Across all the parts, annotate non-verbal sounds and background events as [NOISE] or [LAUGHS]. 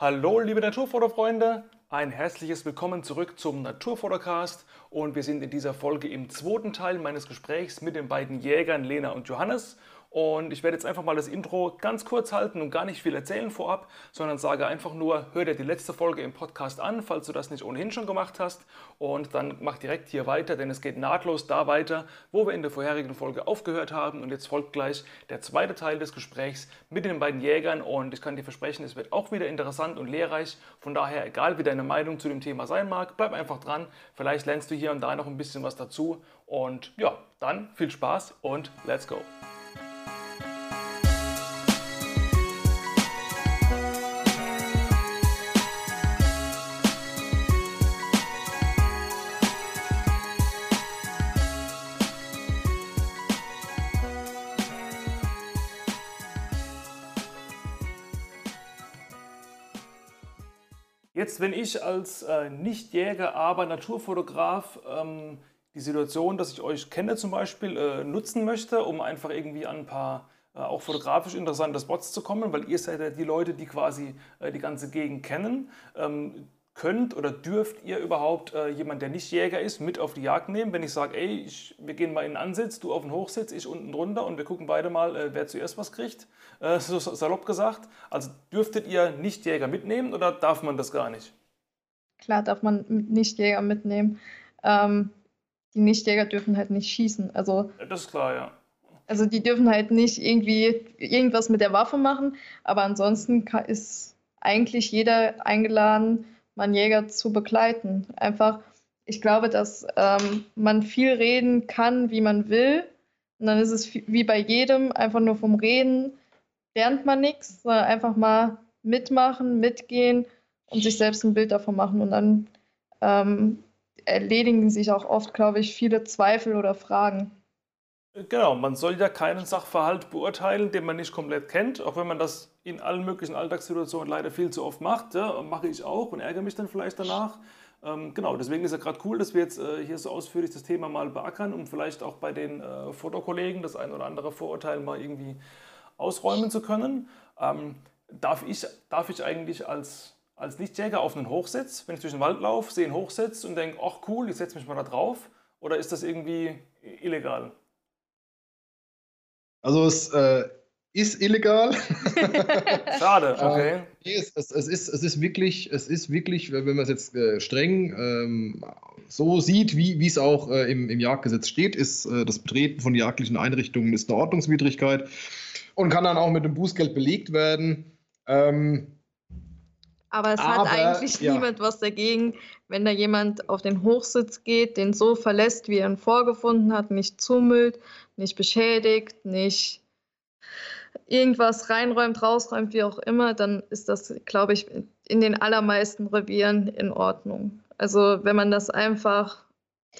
Hallo liebe Naturfotofreunde, ein herzliches Willkommen zurück zum Naturfotocast. Und wir sind in dieser Folge im zweiten Teil meines Gesprächs mit den beiden Jägern Lena und Johannes und ich werde jetzt einfach mal das Intro ganz kurz halten und gar nicht viel erzählen vorab, sondern sage einfach nur, hör dir die letzte Folge im Podcast an, falls du das nicht ohnehin schon gemacht hast. Und dann mach direkt hier weiter, denn es geht nahtlos da weiter, wo wir in der vorherigen Folge aufgehört haben. Und jetzt folgt gleich der zweite Teil des Gesprächs mit den beiden Jägern. Und ich kann dir versprechen, es wird auch wieder interessant und lehrreich. Von daher, egal wie deine Meinung zu dem Thema sein mag, bleib einfach dran. Vielleicht lernst du hier und da noch ein bisschen was dazu. Und ja, dann viel Spaß und let's go. Jetzt, wenn ich als äh, Nicht-Jäger, aber Naturfotograf ähm, die Situation, dass ich euch kenne zum Beispiel, äh, nutzen möchte, um einfach irgendwie an ein paar äh, auch fotografisch interessante Spots zu kommen, weil ihr seid ja die Leute, die quasi äh, die ganze Gegend kennen. Ähm, könnt oder dürft ihr überhaupt äh, jemand, der nicht Jäger ist, mit auf die Jagd nehmen, wenn ich sage, ey, ich, wir gehen mal in den Ansitz, du auf den Hochsitz, ich unten drunter und wir gucken beide mal, äh, wer zuerst was kriegt, äh, so salopp gesagt. Also dürftet ihr Nichtjäger mitnehmen oder darf man das gar nicht? Klar darf man Nichtjäger mitnehmen. Ähm, die Nichtjäger dürfen halt nicht schießen. Also, das ist klar, ja. Also die dürfen halt nicht irgendwie irgendwas mit der Waffe machen, aber ansonsten ist eigentlich jeder eingeladen, man Jäger zu begleiten. Einfach, ich glaube, dass ähm, man viel reden kann, wie man will. Und dann ist es wie bei jedem, einfach nur vom Reden lernt man nichts, sondern einfach mal mitmachen, mitgehen und sich selbst ein Bild davon machen. Und dann ähm, erledigen sich auch oft, glaube ich, viele Zweifel oder Fragen. Genau, man soll ja keinen Sachverhalt beurteilen, den man nicht komplett kennt, auch wenn man das in allen möglichen Alltagssituationen leider viel zu oft macht. Ja, mache ich auch und ärgere mich dann vielleicht danach. Ähm, genau, deswegen ist ja gerade cool, dass wir jetzt äh, hier so ausführlich das Thema mal beackern, um vielleicht auch bei den äh, Fotokollegen das ein oder andere Vorurteil mal irgendwie ausräumen zu können. Ähm, darf, ich, darf ich eigentlich als, als Lichtjäger auf einen Hochsitz, wenn ich durch den Wald laufe, sehe einen Hochsitz und denke, ach cool, ich setze mich mal da drauf? Oder ist das irgendwie illegal? Also es äh, ist illegal. [LAUGHS] Schade, okay. nee, es, es, es, ist, es ist wirklich, es ist wirklich, wenn man es jetzt äh, streng ähm, so sieht, wie es auch äh, im, im Jagdgesetz steht, ist äh, das Betreten von jagdlichen Einrichtungen ist eine Ordnungswidrigkeit und kann dann auch mit dem Bußgeld belegt werden. Ähm, aber es aber, hat eigentlich ja. niemand was dagegen, wenn da jemand auf den Hochsitz geht, den so verlässt, wie er ihn vorgefunden hat, nicht zumüllt, nicht beschädigt, nicht irgendwas reinräumt, rausräumt, wie auch immer, dann ist das, glaube ich, in den allermeisten Revieren in Ordnung. Also wenn man das einfach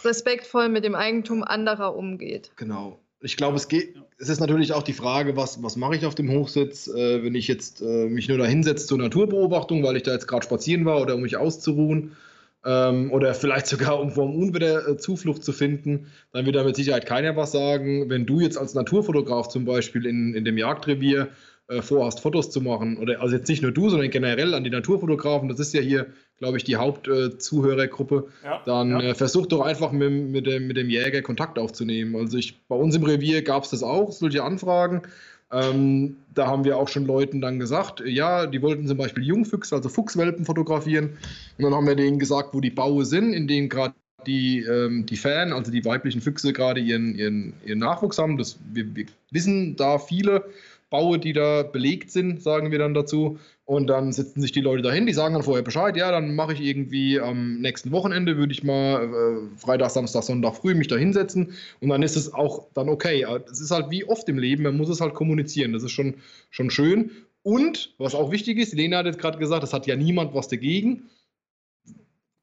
respektvoll mit dem Eigentum anderer umgeht. Genau. Ich glaube, es geht, es ist natürlich auch die Frage, was, was mache ich auf dem Hochsitz, äh, wenn ich jetzt äh, mich nur da hinsetze zur Naturbeobachtung, weil ich da jetzt gerade spazieren war oder um mich auszuruhen ähm, oder vielleicht sogar um vor dem Unwetter äh, Zuflucht zu finden, dann wird da mit Sicherheit keiner was sagen. Wenn du jetzt als Naturfotograf zum Beispiel in, in dem Jagdrevier äh, vorhast, Fotos zu machen, oder also jetzt nicht nur du, sondern generell an die Naturfotografen, das ist ja hier, glaube ich, die Hauptzuhörergruppe, äh, ja, dann ja. Äh, versuch doch einfach mit, mit, dem, mit dem Jäger Kontakt aufzunehmen. Also ich, bei uns im Revier gab es das auch, solche Anfragen. Ähm, da haben wir auch schon Leuten dann gesagt, ja, die wollten zum Beispiel Jungfüchse, also Fuchswelpen fotografieren. Und dann haben wir denen gesagt, wo die Baue sind, in denen gerade die, ähm, die Fan, also die weiblichen Füchse, gerade ihren, ihren, ihren Nachwuchs haben. Das, wir, wir wissen da viele Baue, die da belegt sind, sagen wir dann dazu. Und dann sitzen sich die Leute dahin, die sagen dann vorher Bescheid, ja, dann mache ich irgendwie am nächsten Wochenende, würde ich mal äh, Freitag, Samstag, Sonntag früh mich da hinsetzen. Und dann ist es auch dann okay. Es ist halt wie oft im Leben, man muss es halt kommunizieren. Das ist schon, schon schön. Und was auch wichtig ist, Lena hat jetzt gerade gesagt, es hat ja niemand was dagegen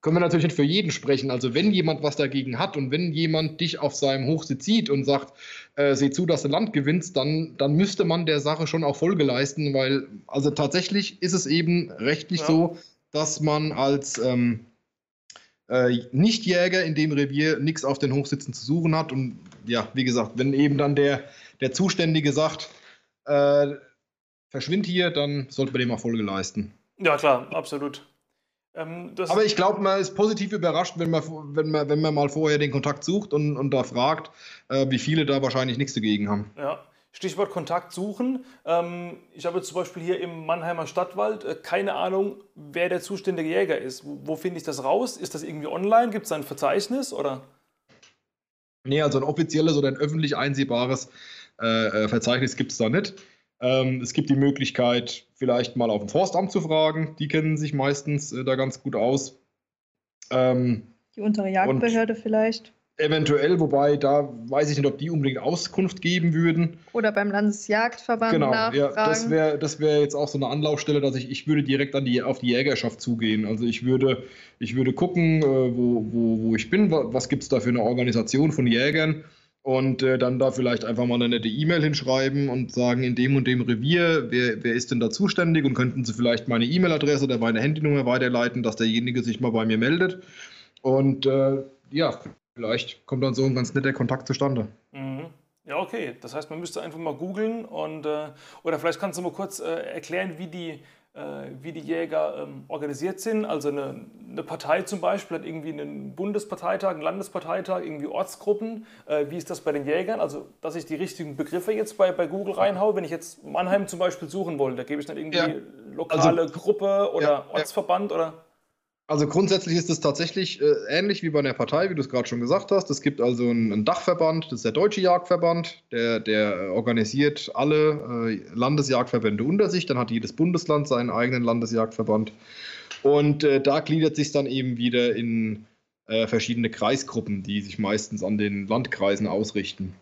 können wir natürlich nicht für jeden sprechen. Also wenn jemand was dagegen hat und wenn jemand dich auf seinem Hochsitz sieht und sagt, äh, seh zu, dass du Land gewinnst, dann, dann müsste man der Sache schon auch Folge leisten, weil also tatsächlich ist es eben rechtlich ja. so, dass man als ähm, äh, Nichtjäger in dem Revier nichts auf den Hochsitzen zu suchen hat. Und ja, wie gesagt, wenn eben dann der, der Zuständige sagt, äh, verschwind hier, dann sollte man dem auch Folge leisten. Ja, klar, absolut. Ähm, Aber ich glaube, man ist positiv überrascht, wenn man, wenn man, wenn man mal vorher den Kontakt sucht und, und da fragt, äh, wie viele da wahrscheinlich nichts dagegen haben. Ja. Stichwort Kontakt suchen. Ähm, ich habe zum Beispiel hier im Mannheimer Stadtwald äh, keine Ahnung, wer der zuständige Jäger ist. Wo, wo finde ich das raus? Ist das irgendwie online? Gibt es da ein Verzeichnis oder? Nee, also ein offizielles oder ein öffentlich einsehbares äh, äh Verzeichnis gibt es da nicht. Ähm, es gibt die Möglichkeit, vielleicht mal auf dem Forstamt zu fragen. Die kennen sich meistens äh, da ganz gut aus. Ähm, die untere Jagdbehörde vielleicht. Eventuell, wobei da weiß ich nicht, ob die unbedingt Auskunft geben würden. Oder beim Landesjagdverband genau, nachfragen. Ja, das wäre das wär jetzt auch so eine Anlaufstelle, dass ich, ich würde direkt an die, auf die Jägerschaft zugehen. Also ich würde, ich würde gucken, äh, wo, wo, wo ich bin, was gibt es da für eine Organisation von Jägern und äh, dann da vielleicht einfach mal eine nette E-Mail hinschreiben und sagen, in dem und dem Revier, wer, wer ist denn da zuständig und könnten Sie vielleicht meine E-Mail-Adresse oder meine Handynummer weiterleiten, dass derjenige sich mal bei mir meldet. Und äh, ja, vielleicht kommt dann so ein ganz netter Kontakt zustande. Mhm. Ja, okay. Das heißt, man müsste einfach mal googeln und äh, oder vielleicht kannst du mal kurz äh, erklären, wie die wie die Jäger ähm, organisiert sind. Also eine, eine, Partei zum Beispiel hat irgendwie einen Bundesparteitag, einen Landesparteitag, irgendwie Ortsgruppen. Äh, wie ist das bei den Jägern? Also, dass ich die richtigen Begriffe jetzt bei, bei Google reinhaue, wenn ich jetzt Mannheim zum Beispiel suchen wollte, da gebe ich dann irgendwie ja. lokale also, Gruppe oder ja, Ortsverband oder? Also grundsätzlich ist es tatsächlich äh, ähnlich wie bei einer Partei, wie du es gerade schon gesagt hast. Es gibt also einen, einen, Dachverband, das ist der Deutsche Jagdverband, der, der organisiert alle äh, Landesjagdverbände unter sich. Dann hat jedes Bundesland seinen eigenen Landesjagdverband. Und äh, da gliedert sich dann eben wieder in äh, verschiedene Kreisgruppen, die sich meistens an den Landkreisen ausrichten.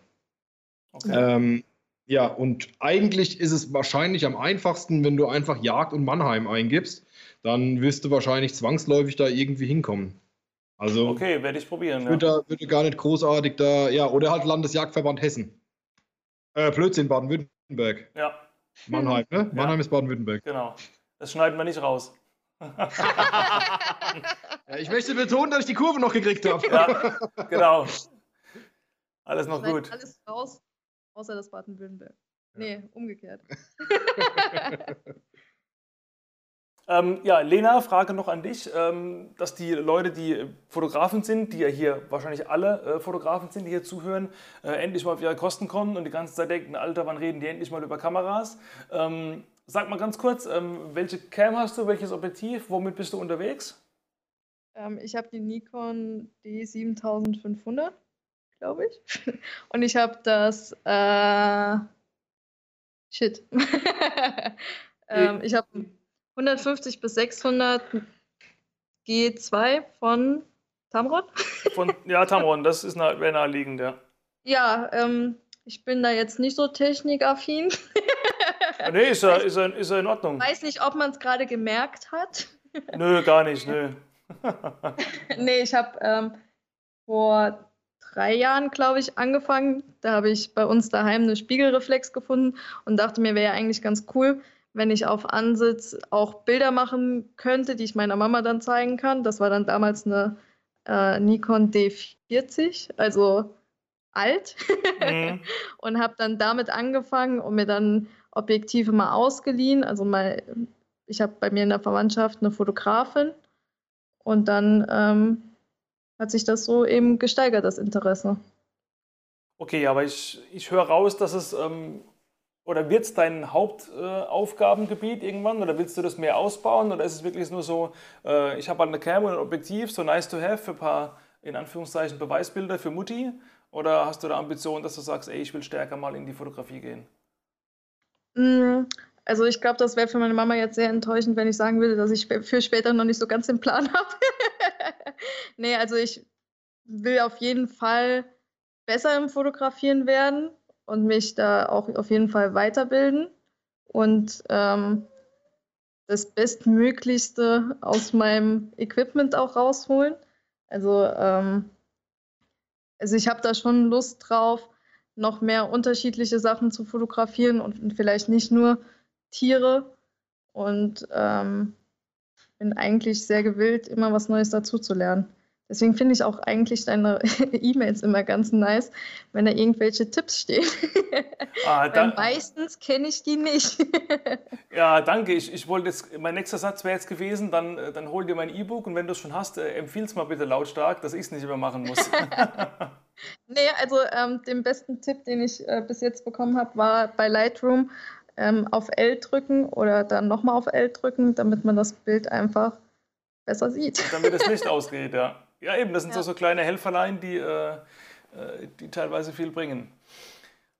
Okay. Ähm, ja, und eigentlich ist es wahrscheinlich am einfachsten, wenn du einfach Jagd und Mannheim eingibst dann wirst du wahrscheinlich zwangsläufig da irgendwie hinkommen. Also, okay, werde ich probieren. Würde, ja. würde gar nicht großartig da, ja, oder halt Landesjagdverband Hessen. Äh, Blödsinn, Baden-Württemberg. Ja. Mannheim, ne? [LAUGHS] Mannheim ist Baden-Württemberg. Genau. Das schneiden wir nicht raus. [LAUGHS] ja, ich möchte betonen, dass ich die Kurve noch gekriegt habe. ja, genau. Alles noch gut. Alles raus, außer das Baden-Württemberg. Nee, umgekehrt. [LAUGHS] Ähm, ja, Lena, Frage noch an dich, ähm, dass die Leute, die Fotografen sind, die ja hier wahrscheinlich alle äh, Fotografen sind, die hier zuhören, äh, endlich mal auf ihre Kosten kommen und die ganze Zeit denken, Alter, wann reden die endlich mal über Kameras? Ähm, sag mal ganz kurz, ähm, welche Cam hast du, welches Objektiv, womit bist du unterwegs? Ähm, ich habe die Nikon D7500, glaube ich. [LAUGHS] Und ich habe das, äh, shit. [LAUGHS] Ähm, ich habe 150 bis 600 G2 von Tamron. Von, ja, Tamron, das ist nah, wäre naheliegend, ja. Ja, ähm, ich bin da jetzt nicht so technikaffin. nee, ist ja, [LAUGHS] ist, ja, ist ja in Ordnung. Ich weiß nicht, ob man es gerade gemerkt hat. [LAUGHS] nö, gar nicht, nö. [LAUGHS] nee, ich habe ähm, vor drei Jahren, glaube ich, angefangen. Da habe ich bei uns daheim eine Spiegelreflex gefunden und dachte mir, wäre ja eigentlich ganz cool, wenn ich auf Ansitz auch Bilder machen könnte, die ich meiner Mama dann zeigen kann. Das war dann damals eine äh, Nikon D40, also alt. Mhm. [LAUGHS] und habe dann damit angefangen und mir dann Objektive mal ausgeliehen. Also mal, ich habe bei mir in der Verwandtschaft eine Fotografin und dann ähm, hat sich das so eben gesteigert, das Interesse. Okay, aber ich, ich höre raus, dass es ähm, oder wird es dein Hauptaufgabengebiet äh, irgendwann oder willst du das mehr ausbauen oder ist es wirklich nur so, äh, ich habe halt eine Cam und ein Objektiv, so nice to have für ein paar, in Anführungszeichen, Beweisbilder für Mutti? Oder hast du da Ambition, dass du sagst, ey, ich will stärker mal in die Fotografie gehen? Mm, also ich glaube, das wäre für meine Mama jetzt sehr enttäuschend, wenn ich sagen würde, dass ich für später noch nicht so ganz den Plan [LAUGHS] habe. nee, also ich will auf jeden Fall besser im Fotografieren werden und mich da auch auf jeden Fall weiterbilden und ähm, das Bestmöglichste aus meinem Equipment auch rausholen. Also, ähm, also ich habe da schon Lust drauf, noch mehr unterschiedliche Sachen zu fotografieren und vielleicht nicht nur Tiere. Und ähm, bin eigentlich sehr gewillt, immer was Neues dazu zu lernen. Deswegen finde ich auch eigentlich deine [LAUGHS] E-Mails immer ganz nice, wenn da irgendwelche Tipps stehen. Ah, [LAUGHS] Weil meistens kenne ich die nicht. [LAUGHS] ja, danke. Ich, ich wollte jetzt, mein nächster Satz wäre jetzt gewesen, dann, äh, dann hol dir mein E-Book und wenn du es schon hast, äh, empfiehl es mal bitte lautstark, dass ich es nicht mehr machen muss. nee, also ähm, den besten Tipp, den ich äh, bis jetzt bekommen habe, war bei Lightroom ähm, auf L drücken oder dann nochmal auf L drücken, damit man das Bild einfach besser sieht. Damit das Licht ausgeht, ja. Ja, eben, das sind ja. so, so kleine Helferlein, die, äh, äh, die teilweise viel bringen.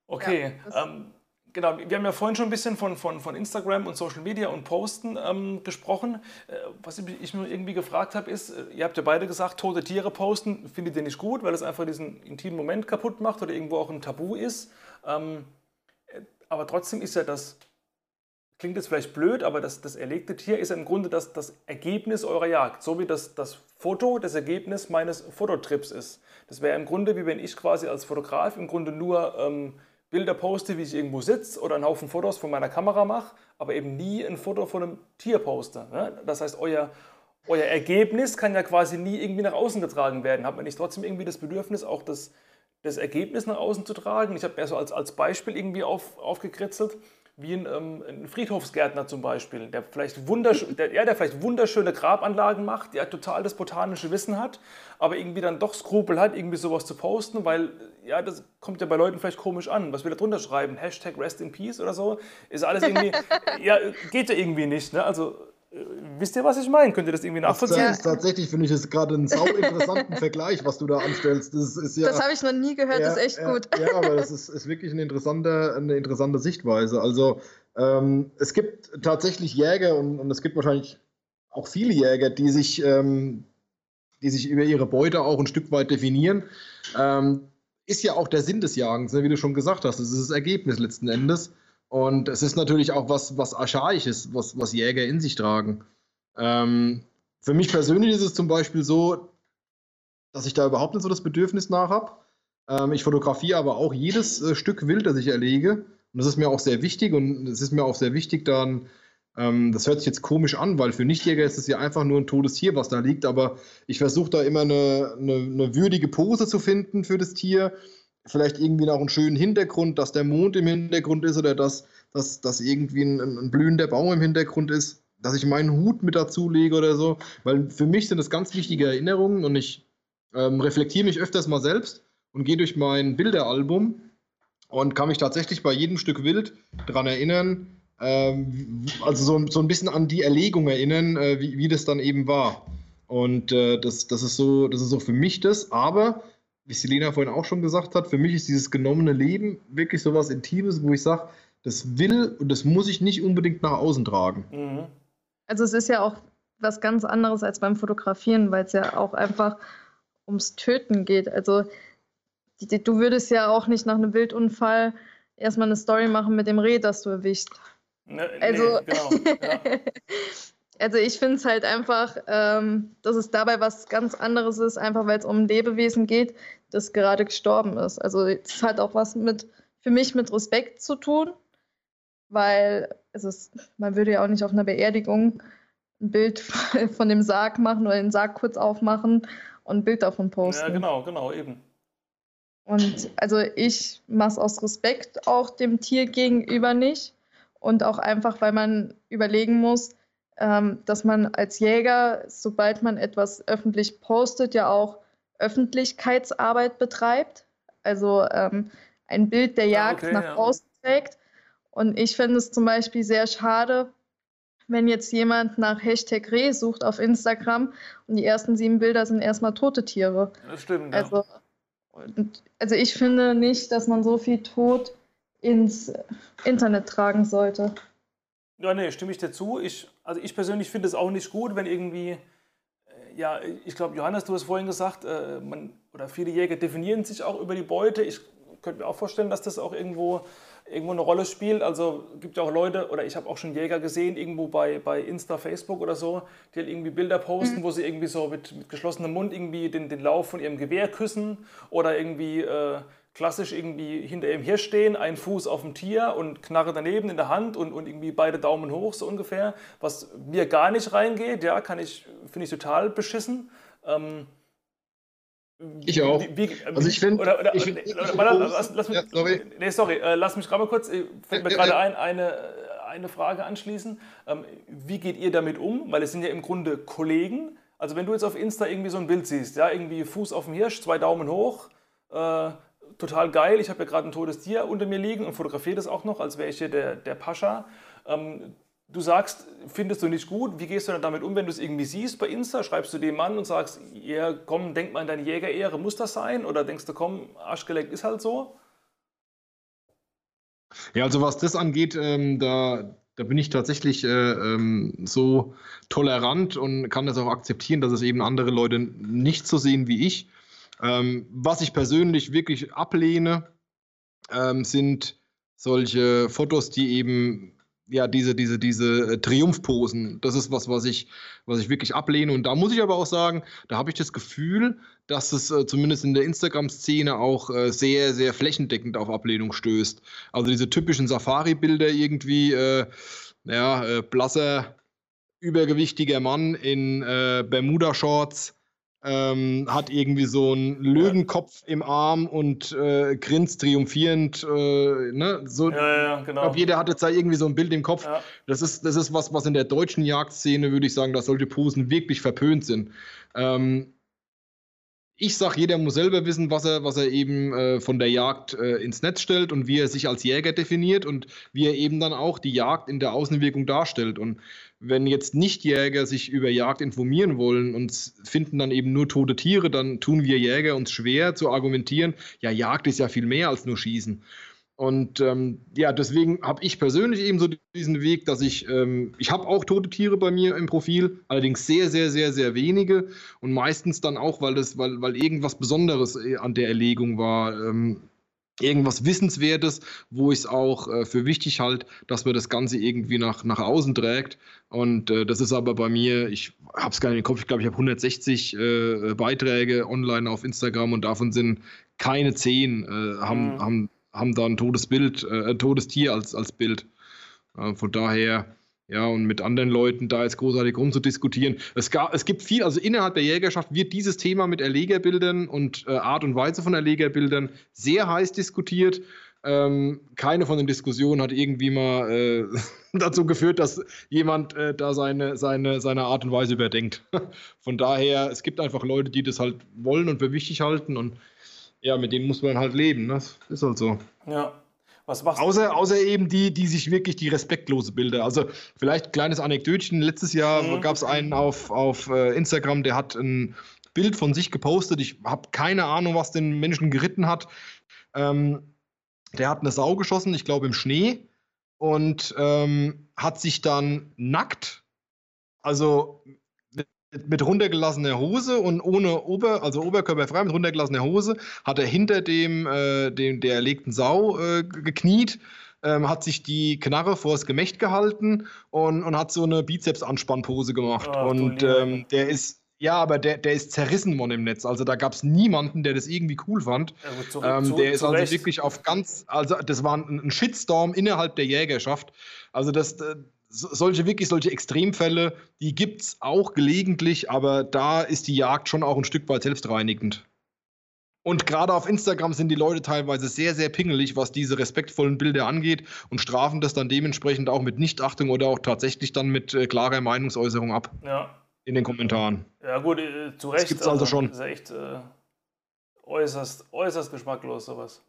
Okay, ja, ähm, genau, wir haben ja vorhin schon ein bisschen von, von, von Instagram und Social Media und Posten ähm, gesprochen. Äh, was ich, ich mir irgendwie gefragt habe, ist, äh, ihr habt ja beide gesagt, tote Tiere posten findet ihr nicht gut, weil es einfach diesen intimen Moment kaputt macht oder irgendwo auch ein Tabu ist. Ähm, äh, aber trotzdem ist ja das klingt jetzt vielleicht blöd, aber das, das erlegte Tier ist im Grunde das, das Ergebnis eurer Jagd, so wie das, das Foto das Ergebnis meines Fototrips ist. Das wäre im Grunde, wie wenn ich quasi als Fotograf im Grunde nur ähm, Bilder poste, wie ich irgendwo sitze oder einen Haufen Fotos von meiner Kamera mache, aber eben nie ein Foto von einem Tier poste. Ne? Das heißt, euer, euer Ergebnis kann ja quasi nie irgendwie nach außen getragen werden. Hat man nicht trotzdem irgendwie das Bedürfnis, auch das, das Ergebnis nach außen zu tragen? Ich habe mir so als, als Beispiel irgendwie auf, aufgekritzelt wie ein, ähm, ein Friedhofsgärtner zum Beispiel, der vielleicht, wundersch der, ja, der vielleicht wunderschöne Grabanlagen macht, der total das botanische Wissen hat, aber irgendwie dann doch Skrupel hat, irgendwie sowas zu posten, weil ja, das kommt ja bei Leuten vielleicht komisch an. Was will er drunter schreiben? Hashtag Rest in Peace oder so? Ist alles irgendwie, [LAUGHS] ja, geht ja irgendwie nicht. Ne? Also Wisst ihr, was ich meine? Könnt ihr das irgendwie nachvollziehen? Das ist tatsächlich, finde ich, ist gerade ein sau interessanten Vergleich, was du da anstellst. Das, ist ja, das habe ich noch nie gehört, ja, das ist echt ja, gut. Ja, aber das ist, ist wirklich eine interessante, eine interessante Sichtweise. Also ähm, es gibt tatsächlich Jäger und, und, es gibt wahrscheinlich auch viele Jäger, die sich, ähm, die sich über ihre Beute auch ein Stück weit definieren. Ähm, ist ja auch der Sinn des Jagens, ne, wie du schon gesagt hast. Das ist das Ergebnis letzten Endes. Und es ist natürlich auch was, was Archaisches, was, was Jäger in sich tragen. Ähm, für mich persönlich ist es zum Beispiel so, dass ich da überhaupt nicht so das Bedürfnis nach habe. Ähm, ich fotografiere aber auch jedes äh, Stück Wild, das ich erlege. Und das ist mir auch sehr wichtig. Und es ist mir auch sehr wichtig, dann, ähm, das hört sich jetzt komisch an, weil für Nichtjäger ist es ja einfach nur ein totes Tier, was da liegt. Aber ich versuche da immer eine, eine, eine würdige Pose zu finden für das Tier vielleicht irgendwie noch einen schönen Hintergrund, dass der Mond im Hintergrund ist oder dass, dass, dass irgendwie ein, ein blühender Baum im Hintergrund ist, dass ich meinen Hut mit dazu lege oder so. Weil für mich sind das ganz wichtige Erinnerungen und ich ähm, reflektiere mich öfters mal selbst und gehe durch mein Bilderalbum und kann mich tatsächlich bei jedem Stück Wild daran erinnern, ähm, also so, so ein bisschen an die Erlegung erinnern, äh, wie, wie das dann eben war. Und äh, das, das, ist so, das ist so für mich das, aber wie Selena vorhin auch schon gesagt hat, für mich ist dieses genommene Leben wirklich so was Intimes, wo ich sage, das will und das muss ich nicht unbedingt nach außen tragen. Mhm. Also es ist ja auch was ganz anderes als beim Fotografieren, weil es ja auch einfach ums Töten geht. Also die, die, du würdest ja auch nicht nach einem Wildunfall erstmal eine Story machen mit dem Reh, das du erwischt. Ne, also, nee, genau. Ja. [LAUGHS] Also ich finde es halt einfach, ähm, dass es dabei was ganz anderes ist, einfach weil es um ein Lebewesen geht, das gerade gestorben ist. Also es hat auch was mit, für mich mit Respekt zu tun, weil es ist, man würde ja auch nicht auf einer Beerdigung ein Bild [LAUGHS] von dem Sarg machen oder den Sarg kurz aufmachen und ein Bild davon posten. Ja, genau, genau, eben. Und also ich mache es aus Respekt auch dem Tier gegenüber nicht und auch einfach, weil man überlegen muss, dass man als Jäger, sobald man etwas öffentlich postet, ja auch Öffentlichkeitsarbeit betreibt. Also ähm, ein Bild der Jagd okay, nach ja. außen trägt. Und ich finde es zum Beispiel sehr schade, wenn jetzt jemand nach Hashtag Reh sucht auf Instagram und die ersten sieben Bilder sind erstmal tote Tiere. Das stimmt. Also, ja. also ich finde nicht, dass man so viel Tod ins Internet tragen sollte. Ja, nee, stimme ich dir zu. Ich, also ich persönlich finde es auch nicht gut, wenn irgendwie, äh, ja, ich glaube, Johannes, du hast vorhin gesagt, äh, man, oder viele Jäger definieren sich auch über die Beute. Ich könnte mir auch vorstellen, dass das auch irgendwo, irgendwo eine Rolle spielt. Also gibt ja auch Leute, oder ich habe auch schon Jäger gesehen, irgendwo bei, bei Insta, Facebook oder so, die halt irgendwie Bilder posten, mhm. wo sie irgendwie so mit, mit geschlossenem Mund irgendwie den, den Lauf von ihrem Gewehr küssen oder irgendwie... Äh, klassisch irgendwie hinter ihm her stehen, ein Fuß auf dem Tier und Knarre daneben in der Hand und, und irgendwie beide Daumen hoch, so ungefähr. Was mir gar nicht reingeht, ja, kann ich, finde ich total beschissen. Ähm, Ich auch. Wie, also ich finde. Oder, oder, find, lass, lass, ja, sorry. Nee, sorry, äh, lass mich gerade mal kurz, äh, fällt mir ja, gerade ja. ein, eine, eine Frage anschließen. Ähm, wie geht ihr damit um? Weil es sind ja im Grunde Kollegen. Also wenn du jetzt auf Insta irgendwie so ein Bild siehst, ja, irgendwie Fuß auf dem Hirsch, zwei Daumen hoch, äh, total geil, ich habe ja gerade ein totes Tier unter mir liegen und fotografiere das auch noch, als wäre ich hier der, der Pascha. Ähm, du sagst, findest du nicht gut, wie gehst du dann damit um, wenn du es irgendwie siehst bei Insta? Schreibst du dem Mann und sagst, ja, komm, denk mal in deine Jägerehre, muss das sein? Oder denkst du, komm, Arschgeleckt ist halt so? Ja, also was das angeht, ähm, da, da bin ich tatsächlich äh, ähm, so tolerant und kann das auch akzeptieren, dass es eben andere Leute nicht so sehen wie ich. Ähm, was ich persönlich wirklich ablehne, ähm, sind solche Fotos, die eben ja, diese, diese, diese äh, Triumphposen, das ist was, was ich, was ich wirklich ablehne. Und da muss ich aber auch sagen, da habe ich das Gefühl, dass es äh, zumindest in der Instagram-Szene auch äh, sehr, sehr flächendeckend auf Ablehnung stößt. Also diese typischen Safari-Bilder irgendwie, äh, ja, äh, blasser, übergewichtiger Mann in äh, Bermuda-Shorts ähm, hat irgendwie so einen Löwenkopf im Arm und äh, grinst triumphierend. Äh, ne? so, ja, ja, genau. Ich glaube, jeder hat jetzt da irgendwie so ein Bild im Kopf. Ja. Das, ist, das ist was, was in der deutschen Jagdszene, würde ich sagen, dass solche Posen wirklich verpönt sind. Ähm, ich sage, jeder muss selber wissen, was er, was er eben äh, von der Jagd äh, ins Netz stellt und wie er sich als Jäger definiert und wie er eben dann auch die Jagd in der Außenwirkung darstellt. Und wenn jetzt Nichtjäger sich über Jagd informieren wollen und finden dann eben nur tote Tiere, dann tun wir Jäger uns schwer zu argumentieren, ja, Jagd ist ja viel mehr als nur Schießen. Und ähm, ja, deswegen habe ich persönlich eben so diesen Weg, dass ich, ähm, ich habe auch tote Tiere bei mir im Profil, allerdings sehr, sehr, sehr, sehr wenige und meistens dann auch, weil das, weil, weil irgendwas Besonderes äh, an der Erlegung war. Ähm, irgendwas Wissenswertes, wo ich es auch äh, für wichtig halte, dass man das Ganze irgendwie nach, nach außen trägt. Und äh, das ist aber bei mir, ich habe es gar nicht im Kopf, ich glaube, ich habe 160 äh, Beiträge online auf Instagram und davon sind keine zehn, äh, haben, mhm. haben haben da ein totes Bild, äh, ein totes Tier als, als Bild. Äh, von daher, ja, und mit anderen Leuten da jetzt großartig rumzudiskutieren. Es, gab, es gibt viel, also innerhalb der Jägerschaft wird dieses Thema mit Erlegerbildern und äh, Art und Weise von Erlegerbildern sehr heiß diskutiert. Ähm, keine von den Diskussionen hat irgendwie mal äh, [LAUGHS] dazu geführt, dass jemand äh, da seine, seine, seine Art und Weise überdenkt. [LAUGHS] Von daher, es gibt einfach Leute, die das halt wollen und für wichtig halten und ja, mit denen muss man halt leben. Ne? Das ist halt so. Ja. Was machst du? Außer, außer eben die, die sich wirklich die respektlose Bilder. Also vielleicht ein kleines Anekdötchen. Letztes Jahr mhm. gab es einen auf, auf äh, Instagram, der hat ein Bild von sich gepostet. Ich habe keine Ahnung, was den Menschen geritten hat. Ähm, der hat eine Sau geschossen, ich glaube im Schnee, und ähm, hat sich dann nackt, also mit runtergelassener Hose und ohne Ober, also oberkörperfrei mit runtergelassener Hose, hat er hinter dem, äh, dem der erlegten Sau äh, gekniet, ähm, hat sich die Knarre vors Gemächt gehalten und, und hat so eine Bizeps-Anspannpose gemacht. Oh, und ähm, der ist, ja, aber der, der ist zerrissen worden im Netz. Also da gab es niemanden, der das irgendwie cool fand. Ja, zu, ähm, der ist also wirklich auf ganz, also das war ein, ein Shitstorm innerhalb der Jägerschaft. Also das, äh, solche wirklich solche Extremfälle, die gibt es auch gelegentlich, aber da ist die Jagd schon auch ein Stück weit selbstreinigend. Und gerade auf Instagram sind die Leute teilweise sehr, sehr pingelig, was diese respektvollen Bilder angeht und strafen das dann dementsprechend auch mit Nichtachtung oder auch tatsächlich dann mit äh, klarer Meinungsäußerung ab. Ja. In den Kommentaren. Ja, gut, äh, zu Recht. Das gibt es also, also, schon. Das ist echt äh, äußerst, äußerst geschmacklos, sowas.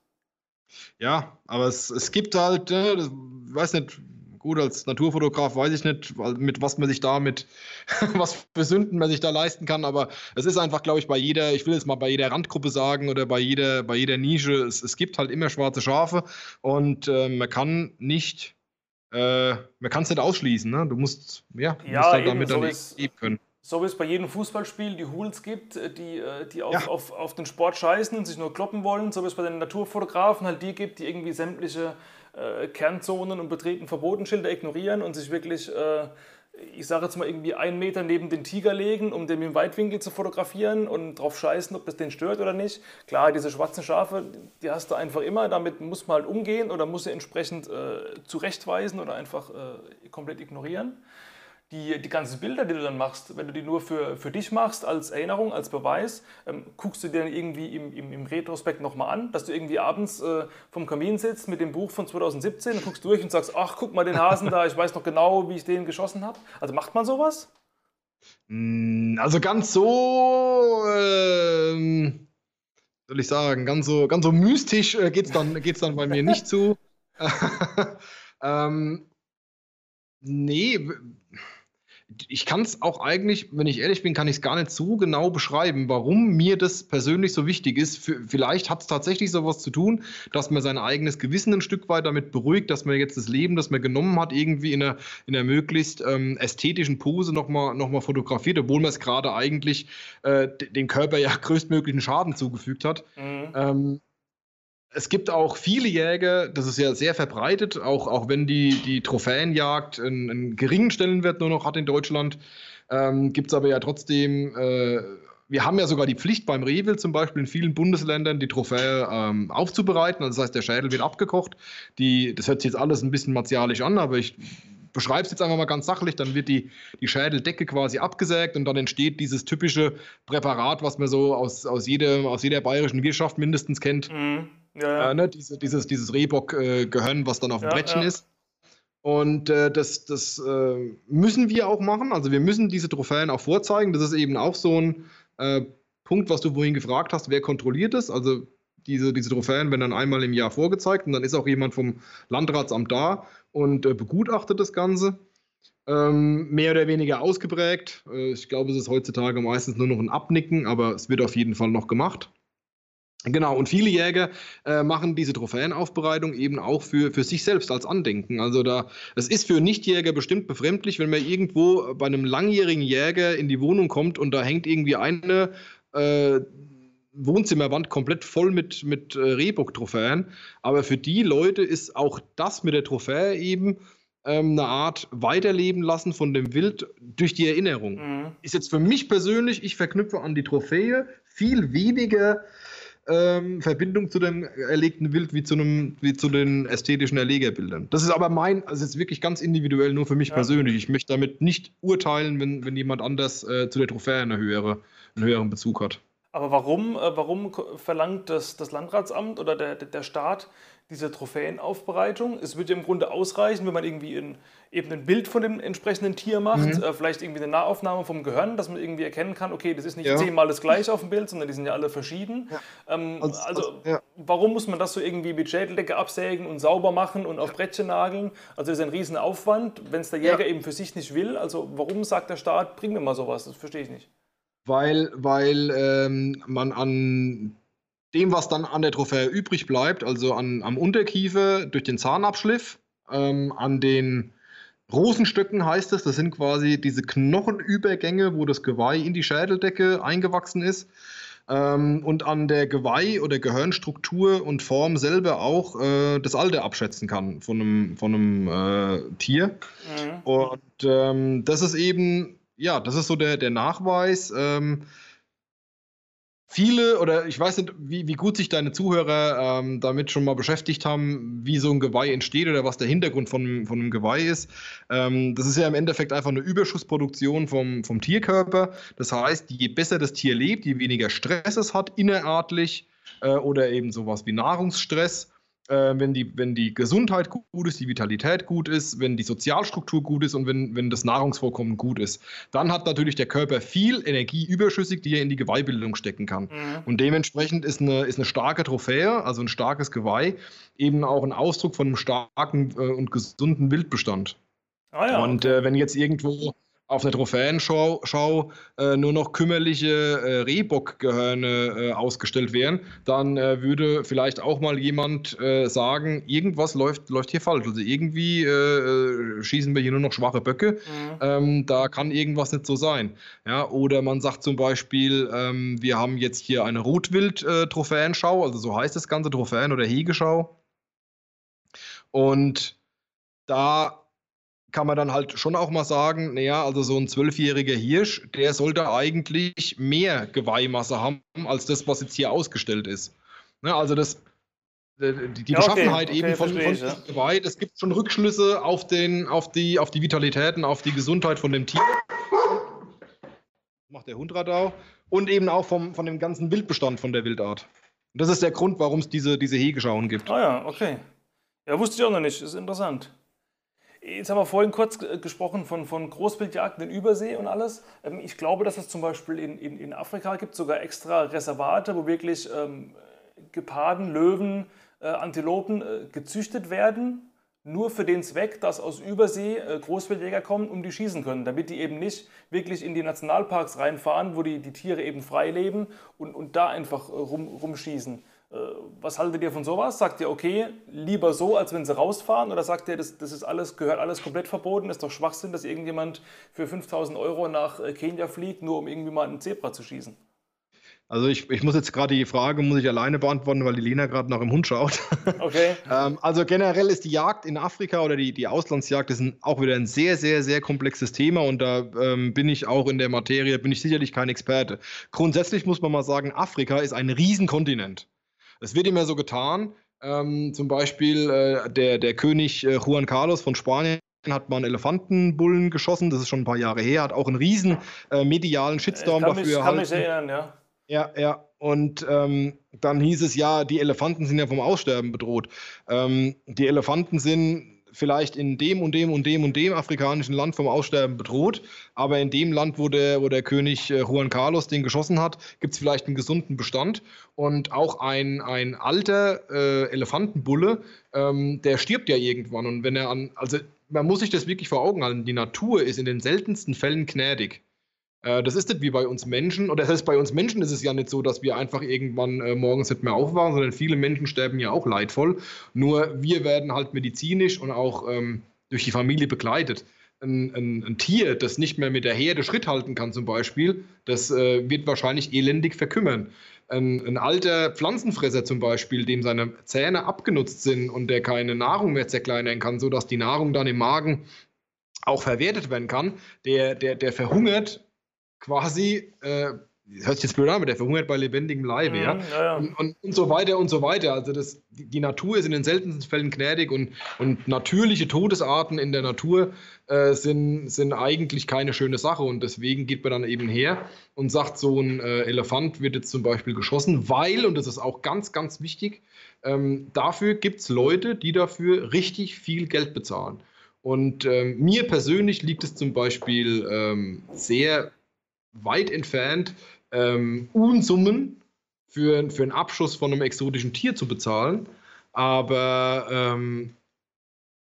Ja, aber es, es gibt halt, äh, weiß nicht, Gut, als Naturfotograf weiß ich nicht, mit was man sich da mit, [LAUGHS] was für Sünden man sich da leisten kann, aber es ist einfach, glaube ich, bei jeder, ich will jetzt mal bei jeder Randgruppe sagen oder bei jeder, bei jeder Nische, es, es gibt halt immer schwarze Schafe und äh, man kann nicht, äh, man kann es nicht ausschließen, ne? Du musst, ja, ja musst halt damit so dann leben können. So wie es bei jedem Fußballspiel die Hools gibt, die, äh, die auf, ja. auf, auf den Sport scheißen und sich nur kloppen wollen, so wie es bei den Naturfotografen halt die gibt, die irgendwie sämtliche äh, Kernzonen und betreten Verbotenschilder ignorieren und sich wirklich, äh, ich sage jetzt mal, irgendwie einen Meter neben den Tiger legen, um den im Weitwinkel zu fotografieren und drauf scheißen, ob das den stört oder nicht. Klar, diese schwarzen Schafe, die hast du einfach immer, damit muss man halt umgehen oder muss sie entsprechend äh, zurechtweisen oder einfach äh, komplett ignorieren. Die, die ganzen Bilder, die du dann machst, wenn du die nur für, für dich machst, als Erinnerung, als Beweis, ähm, guckst du dir dann irgendwie im, im, im Retrospekt nochmal an, dass du irgendwie abends äh, vom Kamin sitzt mit dem Buch von 2017 und guckst durch und sagst, ach, guck mal den Hasen da, ich weiß noch genau, wie ich den geschossen habe. Also macht man sowas? Hm, also ganz so, ähm, soll ich sagen, ganz so, ganz so mystisch äh, geht es dann, [LAUGHS] geht's dann bei mir nicht zu. [LAUGHS] [LAUGHS] ähm, nee, ich kann es auch eigentlich, wenn ich ehrlich bin, kann ich es gar nicht so genau beschreiben, warum mir das persönlich so wichtig ist. Für, vielleicht hat es tatsächlich sowas zu tun, dass man sein eigenes Gewissen ein Stück weit damit beruhigt, dass man jetzt das Leben, das man genommen hat, irgendwie in einer, in einer möglichst ähm, ästhetischen Pose nochmal noch mal fotografiert, obwohl man es gerade eigentlich äh, dem Körper ja [LAUGHS] größtmöglichen Schaden zugefügt hat. Mhm. Ähm, es gibt auch viele Jäger, das ist ja sehr verbreitet, auch, auch wenn die, die Trophäenjagd einen, einen geringen Stellenwert nur noch hat in Deutschland, ähm, gibt es aber ja trotzdem, äh, wir haben ja sogar die Pflicht beim Rehwild zum Beispiel in vielen Bundesländern die Trophäe ähm, aufzubereiten. Also das heißt, der Schädel wird abgekocht. Die, das hört sich jetzt alles ein bisschen martialisch an, aber ich beschreibe es jetzt einfach mal ganz sachlich, dann wird die, die Schädeldecke quasi abgesägt und dann entsteht dieses typische Präparat, was man so aus, aus, jeder, aus jeder bayerischen Wirtschaft mindestens kennt. Mhm. Ja, ja. Äh, ne, diese, dieses, dieses Rehbock-Gehirn, äh, was dann auf dem Brettchen ist. Und äh, das, das äh, müssen wir auch machen. Also wir müssen diese Trophäen auch vorzeigen. Das ist eben auch so ein äh, Punkt, was du vorhin gefragt hast, wer kontrolliert es? Also diese, diese Trophäen werden dann einmal im Jahr vorgezeigt und dann ist auch jemand vom Landratsamt da und äh, begutachtet das Ganze. Ähm, mehr oder weniger ausgeprägt. ich glaube, es ist heutzutage meistens nur noch ein Abnicken, aber es wird auf jeden Fall noch gemacht. Genau, und viele Jäger äh, machen diese Trophäenaufbereitung eben auch für, für sich selbst als Andenken. Also da, es ist für Nichtjäger bestimmt befremdlich, wenn man irgendwo bei einem langjährigen Jäger in die Wohnung kommt und da hängt irgendwie eine äh, Wohnzimmerwand komplett voll mit, mit äh, Rehbock-Trophäen. Aber für die Leute ist auch das mit der Trophäe eben ähm, eine Art Weiterleben lassen von dem Wild durch die Erinnerung. Mhm. Ist jetzt für mich persönlich, ich verknüpfe an die Trophäe viel weniger ähm, Verbindung zu dem erlegten Wild wie zu, einem, wie zu den ästhetischen Erlegerbildern. Das ist aber mein, also jetzt wirklich ganz individuell nur für mich ja. persönlich. Ich möchte damit nicht urteilen, wenn, wenn jemand anders äh, zu der Trophäe eine höhere, einen höheren Bezug hat. Aber warum, äh, warum verlangt das, das Landratsamt oder der, der Staat diese Trophäenaufbereitung? Es würde ja im Grunde ausreichen, wenn man irgendwie in, eben ein Bild von dem entsprechenden Tier macht, mhm. äh, vielleicht irgendwie eine Nahaufnahme vom Gehirn, dass man irgendwie erkennen kann, okay, das ist nicht ja. zehnmal das gleiche auf dem Bild, sondern die sind ja alle verschieden. Ja. Ähm, also, also ja. warum muss man das so irgendwie mit Schädeldecke absägen und sauber machen und auf Brettchen nageln? Also das ist ein Riesenaufwand, wenn es der Jäger eben für sich nicht will. Also warum sagt der Staat, bring mir mal sowas? Das verstehe ich nicht weil, weil ähm, man an dem, was dann an der Trophäe übrig bleibt, also an, am Unterkiefer durch den Zahnabschliff, ähm, an den Rosenstöcken heißt es, das sind quasi diese Knochenübergänge, wo das Geweih in die Schädeldecke eingewachsen ist. Ähm, und an der Geweih- oder Gehirnstruktur und Form selber auch äh, das Alter abschätzen kann von einem, von einem äh, Tier. Mhm. Und ähm, das ist eben ja, das ist so der, der Nachweis. Ähm, viele, oder ich weiß nicht, wie, wie gut sich deine Zuhörer ähm, damit schon mal beschäftigt haben, wie so ein Geweih entsteht oder was der Hintergrund von, von einem Geweih ist. Ähm, das ist ja im Endeffekt einfach eine Überschussproduktion vom, vom Tierkörper. Das heißt, je besser das Tier lebt, je weniger Stress es hat, innerartlich äh, oder eben sowas wie Nahrungsstress, äh, wenn, die, wenn die Gesundheit gut ist, die Vitalität gut ist, wenn die Sozialstruktur gut ist und wenn, wenn das Nahrungsvorkommen gut ist. Dann hat natürlich der Körper viel Energie überschüssig, die er in die Geweihbildung stecken kann. Mhm. Und dementsprechend ist eine, ist eine starke Trophäe, also ein starkes Geweih, eben auch ein Ausdruck von einem starken äh, und gesunden Wildbestand. Ah ja, und äh, wenn jetzt irgendwo auf einer Trophäenschau Schau, äh, nur noch kümmerliche äh, Rehbockgehörne äh, ausgestellt wären, dann äh, würde vielleicht auch mal jemand äh, sagen, irgendwas läuft, läuft hier falsch. Also irgendwie äh, äh, schießen wir hier nur noch schwache Böcke. Mhm. Ähm, da kann irgendwas nicht so sein. Ja, oder man sagt zum Beispiel, ähm, wir haben jetzt hier eine Rotwild-Trophäenschau, also so heißt das Ganze, Trophäen- oder Hegeschau. Und da kann man dann halt schon auch mal sagen, naja, also so ein zwölfjähriger Hirsch, der sollte eigentlich mehr Geweihmasse haben, als das, was jetzt hier ausgestellt ist. Ne, also das äh, die, die ja, Beschaffenheit okay, eben von, von ich, ja. weit. Es gibt schon Rückschlüsse auf, den, auf, die, auf die Vitalitäten, auf die Gesundheit von dem Tier. Macht der Hundradau. Und eben auch vom, von dem ganzen Wildbestand von der Wildart. Und das ist der Grund, warum es diese, diese Hegeschauen gibt. Ah ja, okay. Ja, wusste ich auch noch nicht. Das ist interessant. Jetzt haben wir vorhin kurz gesprochen von, von Großwildjagden in Übersee und alles. Ähm, ich glaube, dass es zum Beispiel in, in, in Afrika gibt sogar extra Reservate, wo wirklich ähm, Geparden, Löwen, äh, Antilopen äh, gezüchtet werden, nur für den Zweck, dass aus Übersee äh, Großwildjäger kommen, um die schießen können, damit die eben nicht wirklich in die Nationalparks reinfahren, wo die, die Tiere eben frei leben und, und da einfach rum, rumschießen. Was haltet ihr von sowas? Sagt ihr, okay, lieber so, als wenn sie rausfahren? Oder sagt ihr, das, das ist alles, gehört alles komplett verboten? Ist doch Schwachsinn, dass irgendjemand für 5000 Euro nach Kenia fliegt, nur um irgendwie mal einen Zebra zu schießen? Also ich, ich muss jetzt gerade die Frage, muss ich alleine beantworten, weil die Lena gerade nach dem Hund schaut. [LAUGHS] Okay. ähm, also generell ist die Jagd in Afrika oder die, die Auslandsjagd ist ein, auch wieder ein sehr, sehr, sehr komplexes Thema und da ähm, bin ich auch in der Materie, bin ich sicherlich kein Experte. Grundsätzlich muss man mal sagen, Afrika ist ein Riesenkontinent. Es wird immer so getan, ähm, zum Beispiel äh, der, der König äh, Juan Carlos von Spanien hat man Elefantenbullen geschossen, das ist schon ein paar Jahre her, hat auch einen riesen äh, medialen Shitstorm ich kann dafür. Mich, kann mich erinnern, ja. Ja, ja. Und ähm, dann hieß es ja, die Elefanten sind ja vom Aussterben bedroht. Ähm, die Elefanten sind vielleicht in dem und dem und dem und dem afrikanischen Land vom Aussterben bedroht, aber in dem Land, wo der, wo der König äh, Juan Carlos den geschossen hat, gibt es vielleicht einen gesunden Bestand. Und auch ein, ein alter äh, Elefantenbulle, ähm, der stirbt ja irgendwann. Und wenn er an, also man muss sich das wirklich vor Augen halten, die Natur ist in den seltensten Fällen gnädig. Äh, das ist nicht wie bei uns Menschen. Oder das heißt, bei uns Menschen ist es ja nicht so, dass wir einfach irgendwann äh, morgens nicht mehr aufwachen, sondern viele Menschen sterben ja auch leidvoll. Nur wir werden halt medizinisch und auch ähm, durch die Familie begleitet. Ein, ein, ein, Tier, das nicht mehr mit der Herde Schritt halten kann, zum Beispiel, das äh, wird wahrscheinlich elendig verkümmern. Ein, ein, alter Pflanzenfresser zum Beispiel, dem seine Zähne abgenutzt sind und der keine Nahrung mehr zerkleinern kann, sodass die Nahrung dann im Magen auch verwertet werden kann, der, der, der verhungert quasi, äh, hört sich jetzt blöd an, aber der verhungert bei lebendigem Leibe, mhm, ja. ja, ja. Und, und, und, so weiter und so weiter. Also das, die, die, Natur ist in den seltensten Fällen gnädig und, und natürliche Todesarten in der Natur äh, sind, sind eigentlich keine schöne Sache. Und deswegen geht man dann eben her und sagt, so ein äh, Elefant wird jetzt zum Beispiel geschossen, weil, und das ist auch ganz, ganz wichtig, ähm, dafür gibt es Leute, die dafür richtig viel Geld bezahlen. Und ähm, mir persönlich liegt es zum Beispiel ähm, sehr weit entfernt, ähm, Unsummen für, für einen Abschuss von einem exotischen Tier zu bezahlen. Aber ähm,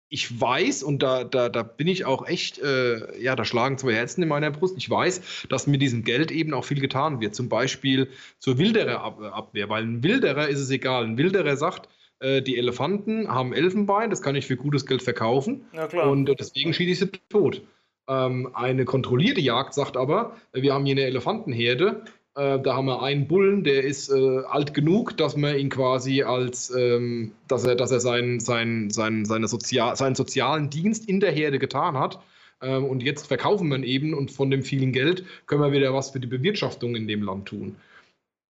ich weiß, und da, da, da bin ich auch echt, äh, ja, da schlagen zwei Herzen in meiner Brust. Ich weiß, dass mit diesem Geld eben auch viel getan wird. Zum Beispiel zur Wilderer-Abwehr. Weil ein Wilderer ist es egal. Ein Wilderer sagt, äh, die Elefanten haben Elfenbein, das kann ich für gutes Geld verkaufen. Und deswegen schieße ich sie tot. Ähm, eine kontrollierte Jagd sagt aber, wir haben hier eine Elefantenherde, äh, da haben wir einen Bullen, der ist äh, alt genug, dass man ihn quasi als, ähm, dass er, dass er seinen, seinen, seinen, seine Sozial seinen sozialen Dienst in der Herde getan hat. Ähm, und jetzt verkaufen wir ihn eben und von dem vielen Geld können wir wieder was für die Bewirtschaftung in dem Land tun.